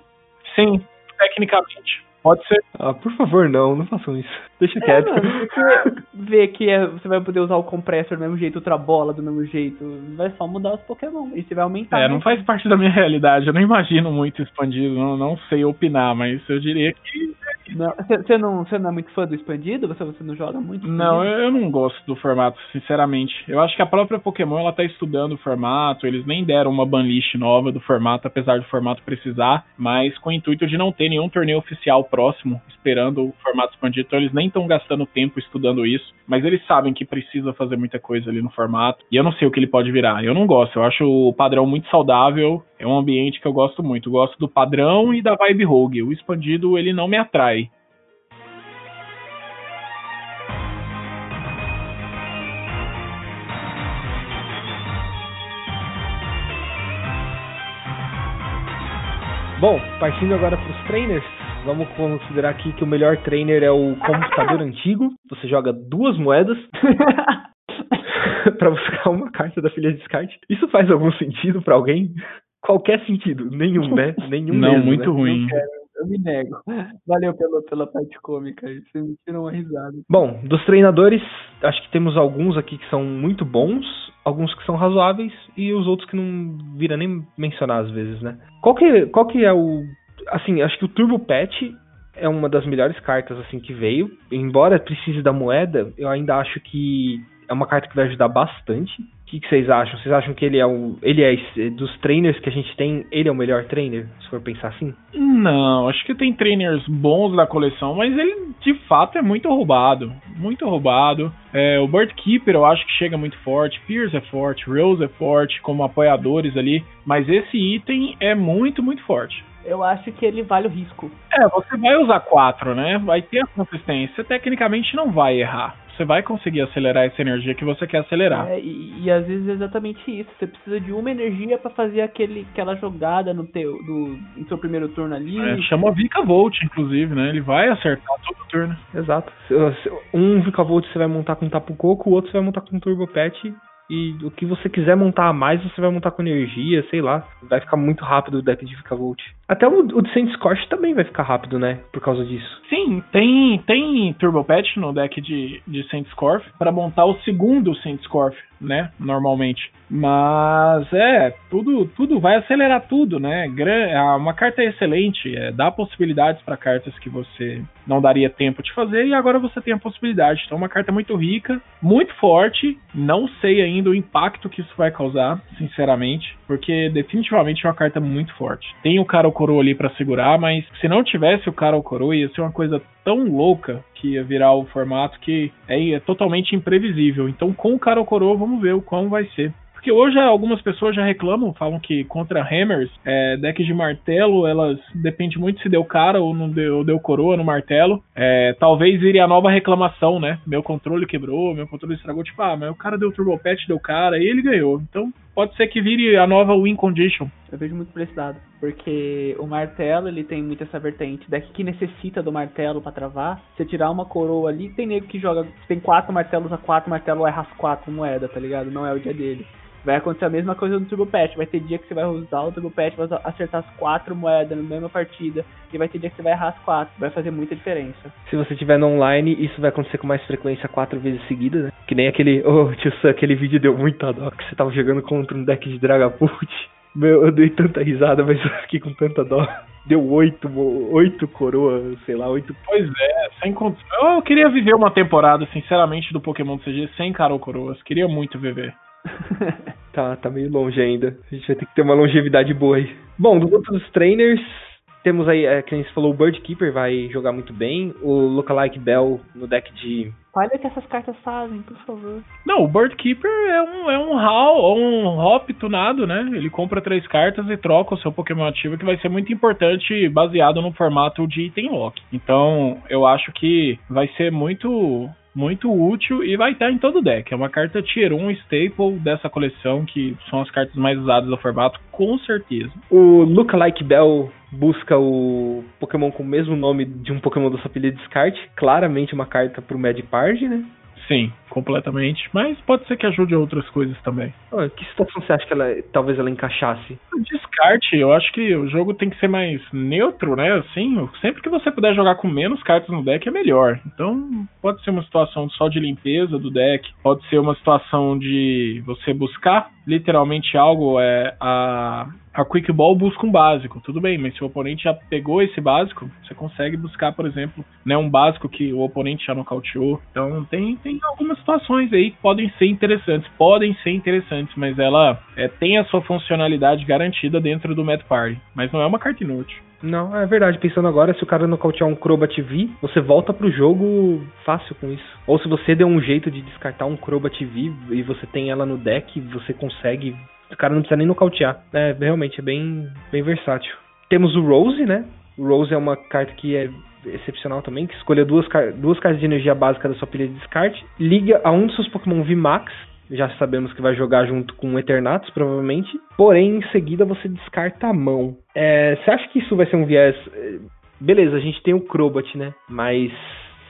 Sim, tecnicamente. Pode ser. Ah, por favor, não, não façam isso. Deixa É, quieto. mano, porque ver que é- você vai poder usar o compressor do mesmo jeito, outra bola do mesmo jeito, vai só mudar os Pokémon. E você vai aumentar. É, não faz parte da minha realidade. Eu não imagino muito expandido, não, não sei opinar, mas eu diria que. Não, Você não, você não é muito fã do expandido? Você, você não joga muito? Não, expandido? eu, eu não gosto do formato, sinceramente. Eu acho que a própria Pokémon ela tá estudando o formato, eles nem deram uma banlist nova do formato, apesar do formato precisar, mas com o intuito de não ter nenhum torneio oficial próximo, esperando o formato expandido, então eles nem estão gastando tempo estudando isso, mas eles sabem que precisa fazer muita coisa ali no formato, e eu não sei o que ele pode virar. Eu não gosto, eu acho o padrão muito saudável, é um ambiente que eu gosto muito. Eu gosto do padrão e da vibe rogue. O expandido, ele não me atrai. Bom, partindo agora para os trainers, vamos considerar aqui que o melhor trainer é o computador antigo. Você joga duas moedas para buscar uma carta da filha de descarte. Isso faz algum sentido para alguém? Qualquer sentido, nenhum, né? Nenhum não, mesmo, muito né? ruim. Não quero, eu me nego. Valeu pela, pela parte cômica. Você me tirou uma risada. Bom, dos treinadores, acho que temos alguns aqui que são muito bons, alguns que são razoáveis e os outros que não vira nem mencionar às vezes, né? Qual que, qual que é o. Assim, acho que o Turbo Patch é uma das melhores cartas assim que veio. Embora precise da moeda, eu ainda acho que é uma carta que vai ajudar bastante. O que, que vocês acham? Vocês acham que ele é o. Ele é dos trainers que a gente tem, ele é o melhor trainer, se for pensar assim? Não, acho que tem trainers bons da coleção, mas ele de fato é muito roubado. Muito roubado. É, o Bird Keeper eu acho que chega muito forte, Pierce é forte, Rose é forte como apoiadores ali, mas esse item é muito, muito forte. Eu acho que ele vale o risco. É, você vai usar quatro, né? Vai ter a consistência. Você tecnicamente não vai errar. Você vai conseguir acelerar essa energia que você quer acelerar. É, e, e às vezes é exatamente isso. Você precisa de uma energia pra fazer aquele, aquela jogada no teu, do, no seu primeiro turno ali. É, chama Vika Volt, inclusive, né? Ele vai acertar todo turno. Exato. Um Vicavolt você vai montar com Tapu Coco, o outro você vai montar com Turbo Patch E o que você quiser montar a mais, você vai montar com energia, sei lá. Vai ficar muito rápido o deck de Vikavolt. Até o, o Descent Scorch também vai ficar rápido, né? Por causa disso. Sim, tem, tem Turbo Patch no deck de, de Saint Scorf para montar o segundo Saint Scorf, né? Normalmente. Mas é, tudo, tudo vai acelerar tudo, né? É uma carta excelente, é, dá possibilidades para cartas que você não daria tempo de fazer e agora você tem a possibilidade. Então, é uma carta muito rica, muito forte. Não sei ainda o impacto que isso vai causar, sinceramente, porque definitivamente é uma carta muito forte. Tem o cara coroa ali para segurar, mas se não tivesse o cara coroa ia ser uma coisa tão louca que ia virar o formato que é, é totalmente imprevisível. Então, com o cara coroa, vamos ver o como vai ser. Porque hoje algumas pessoas já reclamam, falam que contra hammers, é, decks de martelo, elas depende muito se deu cara ou não deu, deu coroa no martelo. É, talvez iria a nova reclamação, né? Meu controle quebrou, meu controle estragou. Tipo, ah, mas o cara deu turbo patch, deu cara e ele ganhou. Então pode ser que vire a nova win condition. Eu vejo muito lado, porque o martelo ele tem muito essa vertente, deck que necessita do martelo para travar. Você tirar uma coroa ali, tem nego que joga, tem quatro martelos a quatro martelo é as quatro moeda, tá ligado? Não é o dia dele. Vai acontecer a mesma coisa no Turbo Patch. Vai ter dia que você vai usar o Turbo Patch, vai acertar as quatro moedas na mesma partida. E vai ter dia que você vai errar as quatro. Vai fazer muita diferença. Se você tiver no online, isso vai acontecer com mais frequência quatro vezes seguidas, né? Que nem aquele. Oh, tio Sam, aquele vídeo deu muita dó que você tava jogando contra um deck de Dragapult. Meu, eu dei tanta risada, mas eu fiquei com tanta dó. Deu oito, oito coroas, sei lá, oito. Pois é, sem condição. Eu queria viver uma temporada, sinceramente, do Pokémon CG sem Carol Coroas. Queria muito viver. tá, tá meio longe ainda. A gente vai ter que ter uma longevidade boa aí. Bom, dos outros trainers, temos aí, é, quem falou, o Birdkeeper vai jogar muito bem. O Lookalike Bell no deck de. Olha o que essas cartas fazem, por favor. Não, o Birdkeeper é um, é um HAL, um Hop tunado, né? Ele compra três cartas e troca o seu Pokémon ativo, que vai ser muito importante baseado no formato de item lock. Então, eu acho que vai ser muito muito útil e vai estar em todo o deck. É uma carta Tier 1 staple dessa coleção, que são as cartas mais usadas do formato, com certeza. O Lookalike Bell busca o Pokémon com o mesmo nome de um Pokémon da sua pilha de descarte. Claramente uma carta pro Pard, né? Sim, completamente. Mas pode ser que ajude outras coisas também. Que situação você acha que ela talvez ela encaixasse? Descarte, eu acho que o jogo tem que ser mais neutro, né? Assim, sempre que você puder jogar com menos cartas no deck é melhor. Então, pode ser uma situação só de limpeza do deck, pode ser uma situação de você buscar literalmente algo é a a Quick Ball busca um básico, tudo bem, mas se o oponente já pegou esse básico, você consegue buscar, por exemplo, né, um básico que o oponente já nocauteou. Então tem, tem algumas situações aí que podem ser interessantes, podem ser interessantes, mas ela é, tem a sua funcionalidade garantida dentro do Mad Party, mas não é uma carta inútil. Não, é verdade. Pensando agora, se o cara nocautear um Crobat V, você volta pro jogo fácil com isso. Ou se você der um jeito de descartar um Crobat V e você tem ela no deck, você consegue o cara não precisa nem nocautear. É, realmente, é bem, bem versátil. Temos o Rose, né? O Rose é uma carta que é excepcional também, que escolha duas, duas cartas de energia básica da sua pilha de descarte, liga a um dos seus Pokémon VMAX, já sabemos que vai jogar junto com o Eternatus, provavelmente. Porém, em seguida você descarta a mão. É, você acha que isso vai ser um viés. É, beleza, a gente tem o Crobat, né? Mas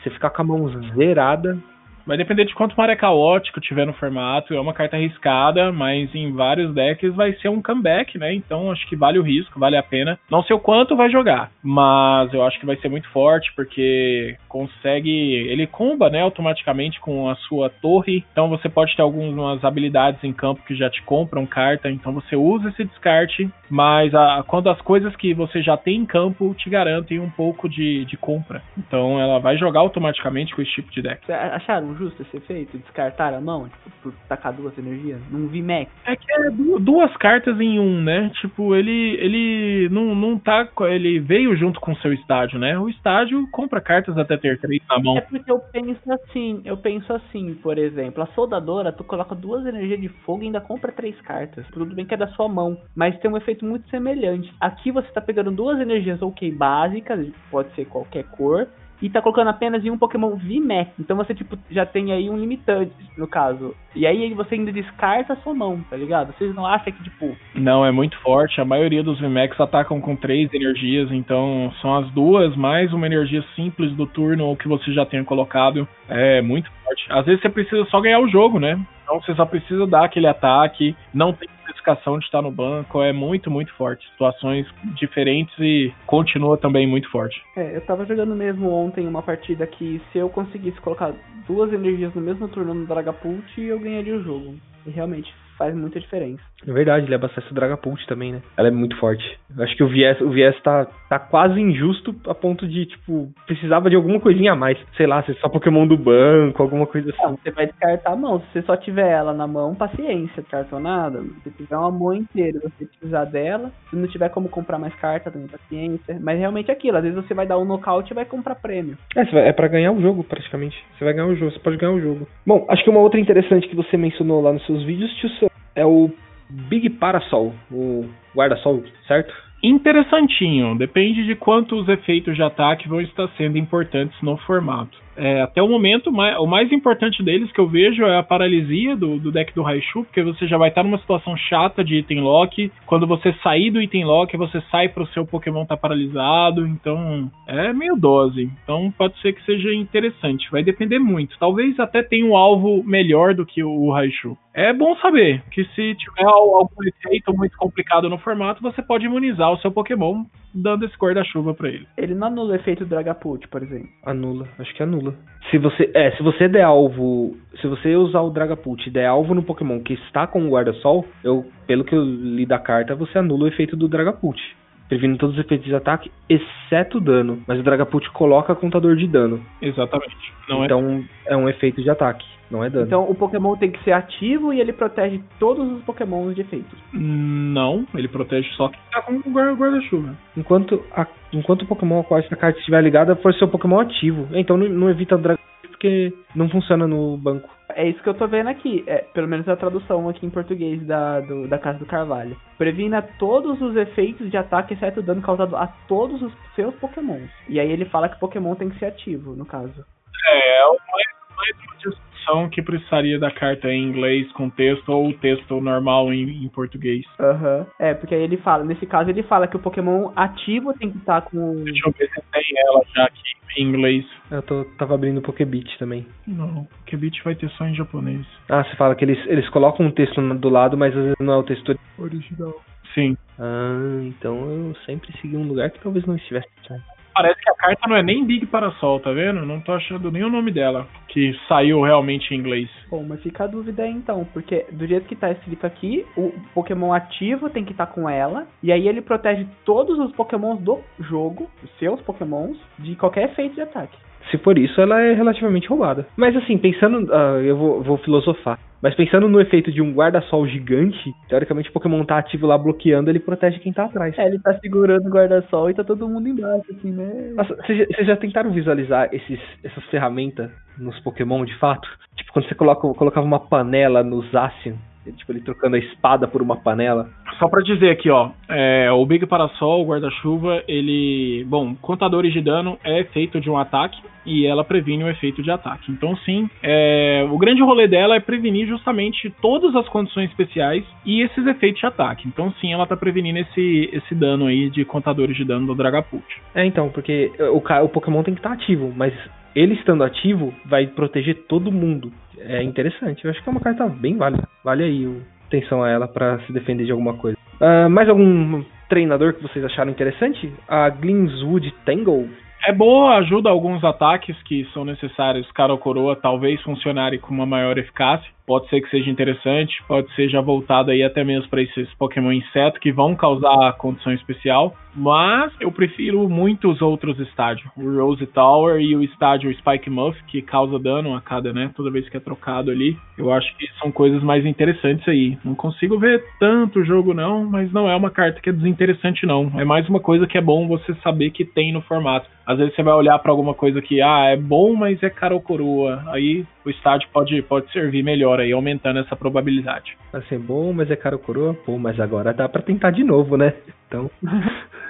você ficar com a mão zerada, Vai depender de quanto maré caótico tiver no formato. É uma carta arriscada, mas em vários decks vai ser um comeback, né? Então acho que vale o risco, vale a pena. Não sei o quanto vai jogar, mas eu acho que vai ser muito forte porque consegue. Ele comba, né? Automaticamente com a sua torre. Então você pode ter algumas habilidades em campo que já te compram carta. Então você usa esse descarte, mas a, quando as coisas que você já tem em campo te garantem um pouco de, de compra. Então ela vai jogar automaticamente com esse tipo de deck. Acharam justo esse efeito? Descartar a mão, tipo, por tacar duas energias? Num VMAX? É que é duas cartas em um, né? Tipo, ele ele não, não tá. Ele veio junto com o seu estádio, né? O estádio compra cartas até ter três na mão. É porque eu penso assim, eu penso assim, por exemplo, a soldadora, tu coloca duas energias de fogo e ainda compra três cartas. Tudo bem que é da sua mão, mas tem um efeito muito semelhante. Aqui você tá pegando duas energias ok básicas, pode ser qualquer cor, e tá colocando apenas em um Pokémon VMAX. Então você, tipo, já tem aí um limitante, no caso. E aí você ainda descarta a sua mão, tá ligado? Vocês não acham que, tipo. Não, é muito forte. A maioria dos VMAX atacam com três energias, então são as duas, mais uma energia simples do turno ou que você já tenha colocado. É muito. Às vezes você precisa só ganhar o jogo, né? Então você só precisa dar aquele ataque, não tem especificação de estar no banco, é muito, muito forte. Situações diferentes e continua também muito forte. É, eu tava jogando mesmo ontem uma partida que se eu conseguisse colocar duas energias no mesmo turno no Dragapult, eu ganharia o jogo. E realmente faz muita diferença. É verdade, ele abastece o Dragapult também, né? Ela é muito forte. Eu acho que o viés, o viés tá, tá quase injusto a ponto de, tipo, precisava de alguma coisinha a mais. Sei lá, se só Pokémon do banco, alguma coisa assim. Não, você vai descartar a mão. Se você só tiver ela na mão, paciência, descartou nada. Se tiver uma mão inteira, você precisar dela. Se não tiver como comprar mais carta, também paciência. Mas realmente é aquilo, às vezes você vai dar um nocaute e vai comprar prêmio. É, vai, é para ganhar o jogo, praticamente. Você vai ganhar o jogo, você pode ganhar o jogo. Bom, acho que uma outra interessante que você mencionou lá nos seus vídeos, tio é o Big Parasol, o guarda-sol, certo? Interessantinho, depende de quantos efeitos de ataque vão estar sendo importantes no formato. É, até o momento, o mais importante deles que eu vejo é a paralisia do, do deck do Raichu, porque você já vai estar numa situação chata de item lock. Quando você sair do item lock, você sai para o seu Pokémon estar tá paralisado. Então é meio dose. Então pode ser que seja interessante. Vai depender muito. Talvez até tenha um alvo melhor do que o Raichu. É bom saber que se tiver algum efeito muito complicado no formato, você pode imunizar o seu Pokémon dando esse guarda-chuva para ele. Ele não anula o efeito do Dragapult, por exemplo. Anula, acho que anula. Se você, é, se você der alvo, se você usar o Dragapult e der alvo no Pokémon que está com o guarda-sol, eu, pelo que eu li da carta, você anula o efeito do Dragapult previne todos os efeitos de ataque, exceto dano. Mas o Dragapult coloca contador de dano. Exatamente. Não é então é... é um efeito de ataque, não é dano. Então o Pokémon tem que ser ativo e ele protege todos os Pokémons de efeitos. Não, ele protege só quem tá com o guarda-chuva. Enquanto, a, enquanto o Pokémon a qual essa carta estiver ligada for seu Pokémon ativo. Então não, não evita o Dragapult porque não funciona no banco. É isso que eu tô vendo aqui, é, pelo menos a tradução aqui em português da, do, da Casa do Carvalho. Previna todos os efeitos de ataque, exceto o dano causado a todos os seus pokémons. E aí ele fala que Pokémon tem que ser ativo, no caso. É, é o mais, mais tradução que precisaria da carta em inglês com texto ou texto normal em, em português. Aham. Uhum. É, porque aí ele fala, nesse caso ele fala que o Pokémon ativo tem que estar com. Deixa eu ver se tem ela já aqui em inglês. Eu tô, tava abrindo o Pokébit também. Não, o Pokébit vai ter só em japonês. Ah, você fala que eles, eles colocam um texto do lado, mas às vezes não é o texto original. Sim. Ah, então eu sempre segui um lugar que talvez não estivesse certo parece que a carta não é nem Big Parasol, tá vendo? Não tô achando nem o nome dela, que saiu realmente em inglês. Bom, mas fica a dúvida aí então, porque do jeito que tá escrito aqui, o Pokémon ativo tem que estar tá com ela, e aí ele protege todos os Pokémons do jogo, os seus Pokémons, de qualquer efeito de ataque. Se for isso, ela é relativamente roubada. Mas assim, pensando. Uh, eu vou, vou filosofar. Mas pensando no efeito de um guarda-sol gigante, teoricamente o Pokémon tá ativo lá bloqueando, ele protege quem tá atrás. É, ele tá segurando o guarda-sol e tá todo mundo embaixo, assim, né? vocês já, já, tentaram visualizar esses, essas ferramentas nos Pokémon de fato? Tipo, quando você coloca, colocava uma panela no Zacian tipo, ele trocando a espada por uma panela. Só para dizer aqui, ó, é, o Big Parasol, o guarda-chuva, ele, bom, contadores de dano é efeito de um ataque e ela previne o efeito de ataque. Então, sim, é, o grande rolê dela é prevenir justamente todas as condições especiais e esses efeitos de ataque. Então, sim, ela tá prevenindo esse, esse dano aí de contadores de dano do Dragapult. É, então, porque o, o Pokémon tem que estar tá ativo, mas ele estando ativo vai proteger todo mundo. É interessante. Eu acho que é uma carta bem válida. Vale aí atenção a ela para se defender de alguma coisa. Uh, mais algum treinador que vocês acharam interessante? A Glinswood Tangle é boa, ajuda alguns ataques que são necessários, cara ou coroa, talvez funcionarem com uma maior eficácia. Pode ser que seja interessante, pode ser já voltado aí até mesmo para esses Pokémon inseto que vão causar condição especial. Mas eu prefiro muitos outros estádios. O Rose Tower e o estádio Spike Muff, que causa dano a cada, né? Toda vez que é trocado ali. Eu acho que são coisas mais interessantes aí. Não consigo ver tanto jogo, não, mas não é uma carta que é desinteressante, não. É mais uma coisa que é bom você saber que tem no formato. Às vezes você vai olhar para alguma coisa que, ah, é bom, mas é caro coroa. Aí o estádio pode, pode servir melhor aí, aumentando essa probabilidade. Vai ser bom, mas é caro coroa? Pô, mas agora dá para tentar de novo, né? Então.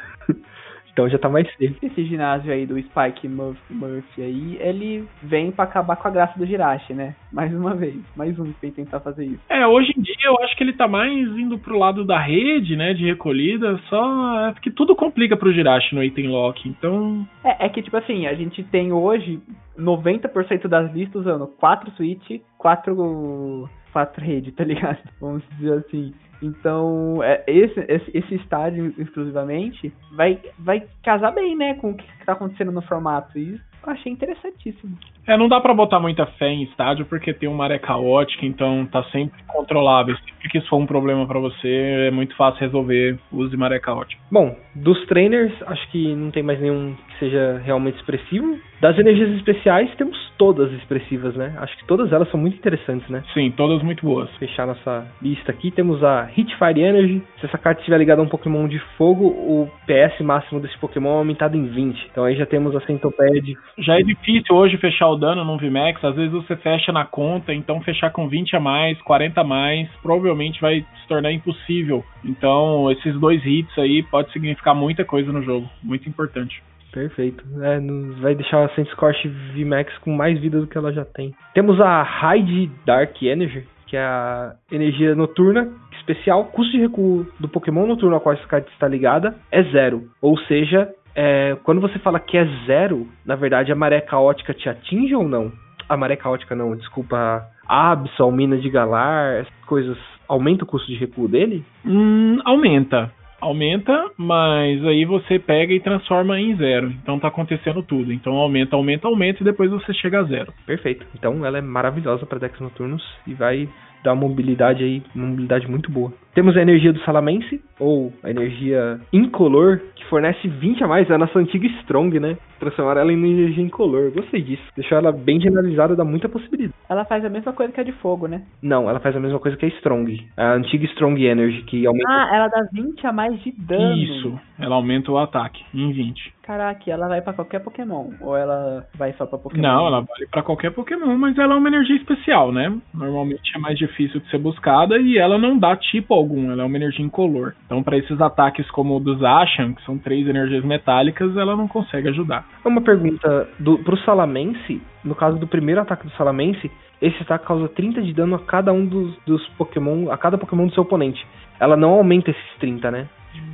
Então já tá mais safe. Esse ginásio aí do Spike Murphy aí, ele vem para acabar com a graça do Jirachi, né? Mais uma vez. Mais um que vem tentar fazer isso. É, hoje em dia eu acho que ele tá mais indo pro lado da rede, né? De recolhida, só. É porque tudo complica pro Jirachi no item lock, então. É, é que tipo assim, a gente tem hoje 90% das listas usando 4 Switch, 4 pra trade, tá ligado? Vamos dizer assim. Então, é, esse, esse, esse estádio exclusivamente vai, vai casar bem, né, com o que tá acontecendo no formato. E eu achei interessantíssimo. É, não dá para botar muita fé em estádio porque tem uma maré caótica, então tá sempre controlável. Sempre que isso for um problema para você, é muito fácil resolver de maré caótica. Bom, dos trainers, acho que não tem mais nenhum que seja realmente expressivo. Das energias especiais, temos todas expressivas, né? Acho que todas elas são muito interessantes, né? Sim, todas muito boas. Fechar nossa lista aqui, temos a Hitfire Energy. Se essa carta estiver ligada a um Pokémon de fogo, o PS máximo desse Pokémon é aumentado em 20. Então aí já temos a Centopede. Já é difícil hoje fechar o dano no VMAX, às vezes você fecha na conta, então fechar com 20 a mais, 40 a mais, provavelmente vai se tornar impossível. Então, esses dois hits aí pode significar muita coisa no jogo, muito importante. Perfeito. É, vai deixar a Scorch VMAX com mais vida do que ela já tem. Temos a Raid Dark Energy, que é a energia noturna especial. Custo de recuo do Pokémon noturno ao qual essa carta está ligada é zero. Ou seja, é, quando você fala que é zero, na verdade a maré caótica te atinge ou não? A maré caótica não, desculpa. Absol, Mina de Galar, essas coisas. Aumenta o custo de recuo dele? Hum, aumenta. Aumenta, mas aí você pega e transforma em zero. Então tá acontecendo tudo. Então aumenta, aumenta, aumenta e depois você chega a zero. Perfeito. Então ela é maravilhosa para decks noturnos e vai dar uma mobilidade aí, uma mobilidade muito boa. Temos a energia do Salamense, ou a energia incolor, que fornece 20 a mais, é a nossa antiga Strong, né? Transformar ela em energia incolor. Gostei disso. Deixar ela bem generalizada dá muita possibilidade. Ela faz a mesma coisa que a de fogo, né? Não, ela faz a mesma coisa que a Strong. A antiga Strong Energy, que aumenta. Ah, ela dá 20 a mais de dano. Isso, ela aumenta o ataque em 20. Caraca, ela vai para qualquer Pokémon? Ou ela vai só pra Pokémon? Não, ela vale para qualquer Pokémon, mas ela é uma energia especial, né? Normalmente é mais difícil de ser buscada e ela não dá tipo algum, ela é uma energia incolor. Então, para esses ataques como o dos Ashan, que são três energias metálicas, ela não consegue ajudar. Uma pergunta do, pro Salamense, no caso do primeiro ataque do Salamense, esse ataque causa 30 de dano a cada um dos, dos Pokémon, a cada Pokémon do seu oponente. Ela não aumenta esses 30, né?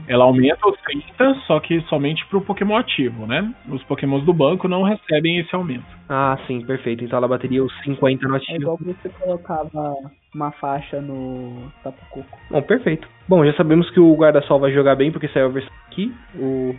Ela aumenta os 30, só que somente pro Pokémon ativo, né? Os Pokémons do banco não recebem esse aumento. Ah, sim, perfeito. Então ela bateria os 50 no ativo. É igual você colocava uma faixa no Tapu Coco. Bom, perfeito. Bom, já sabemos que o guarda-sol vai jogar bem, porque saiu a versão aqui. O.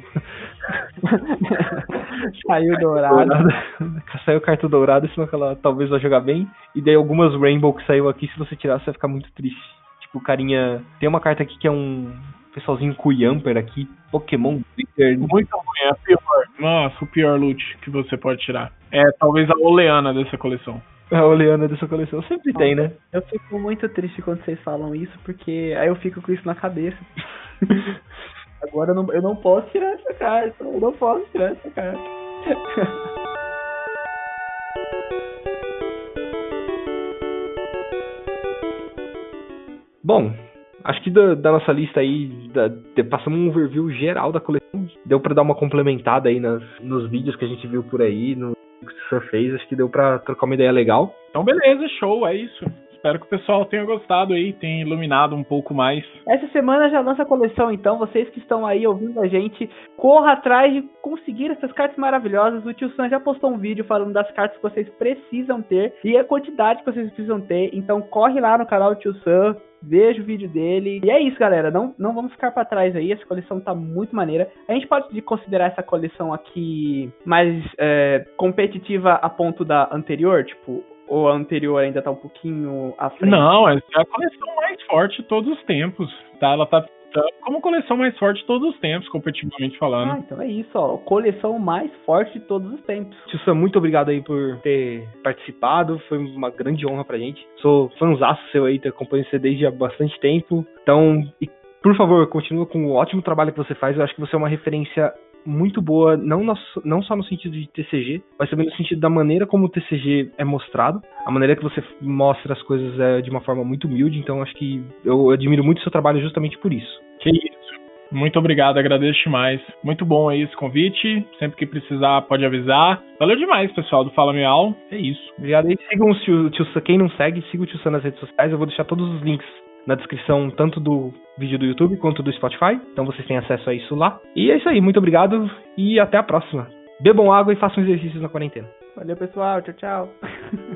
saiu dourado. saiu carta dourada, senão que ela talvez vai jogar bem. E daí algumas Rainbow que saiu aqui, se você tirar, você vai ficar muito triste. Tipo, o carinha. Tem uma carta aqui que é um pessoalzinho com Yamper aqui, Pokémon Glitter. Muito ruim, é a pior. Nossa, o pior loot que você pode tirar. É talvez a Oleana dessa coleção. A Oleana dessa coleção sempre ah, tem, né? Eu fico muito triste quando vocês falam isso, porque aí eu fico com isso na cabeça. Agora eu não, eu não posso tirar essa carta. Eu não posso tirar essa carta. Bom, Acho que da, da nossa lista aí, da, de, passamos um overview geral da coleção. Deu para dar uma complementada aí nas, nos vídeos que a gente viu por aí, no que o senhor fez. Acho que deu para trocar uma ideia legal. Então, beleza, show, é isso. Espero que o pessoal tenha gostado aí, tenha iluminado um pouco mais. Essa semana já lança a coleção, então vocês que estão aí ouvindo a gente, corra atrás de conseguir essas cartas maravilhosas. O tio Sam já postou um vídeo falando das cartas que vocês precisam ter e a quantidade que vocês precisam ter. Então corre lá no canal do tio Sam, veja o vídeo dele. E é isso, galera. Não, não vamos ficar para trás aí. Essa coleção tá muito maneira. A gente pode considerar essa coleção aqui mais é, competitiva a ponto da anterior, tipo, ou a anterior ainda tá um pouquinho à frente? Não, essa é a coleção mais forte de todos os tempos. Tá? Ela tá como coleção mais forte de todos os tempos, competitivamente falando. Ah, então é isso, ó. Coleção mais forte de todos os tempos. Tio Sam, muito obrigado aí por ter participado. Foi uma grande honra pra gente. Sou fãzaço seu aí, te acompanho você desde há bastante tempo. Então, e, por favor, continua com o ótimo trabalho que você faz. Eu acho que você é uma referência muito boa, não, no, não só no sentido de TCG, mas também no sentido da maneira como o TCG é mostrado. A maneira que você mostra as coisas é de uma forma muito humilde, então acho que eu admiro muito o seu trabalho justamente por isso. Que isso. Muito obrigado, agradeço demais. Muito bom aí esse convite. Sempre que precisar, pode avisar. Valeu demais, pessoal do Fala Miau. É isso. Obrigado aí. Sigam o tio, tio Quem não segue, siga o Tio Sam nas redes sociais. Eu vou deixar todos os links na descrição tanto do vídeo do YouTube quanto do Spotify. Então vocês têm acesso a isso lá. E é isso aí, muito obrigado e até a próxima. Bebam água e façam exercícios na quarentena. Valeu, pessoal. Tchau, tchau.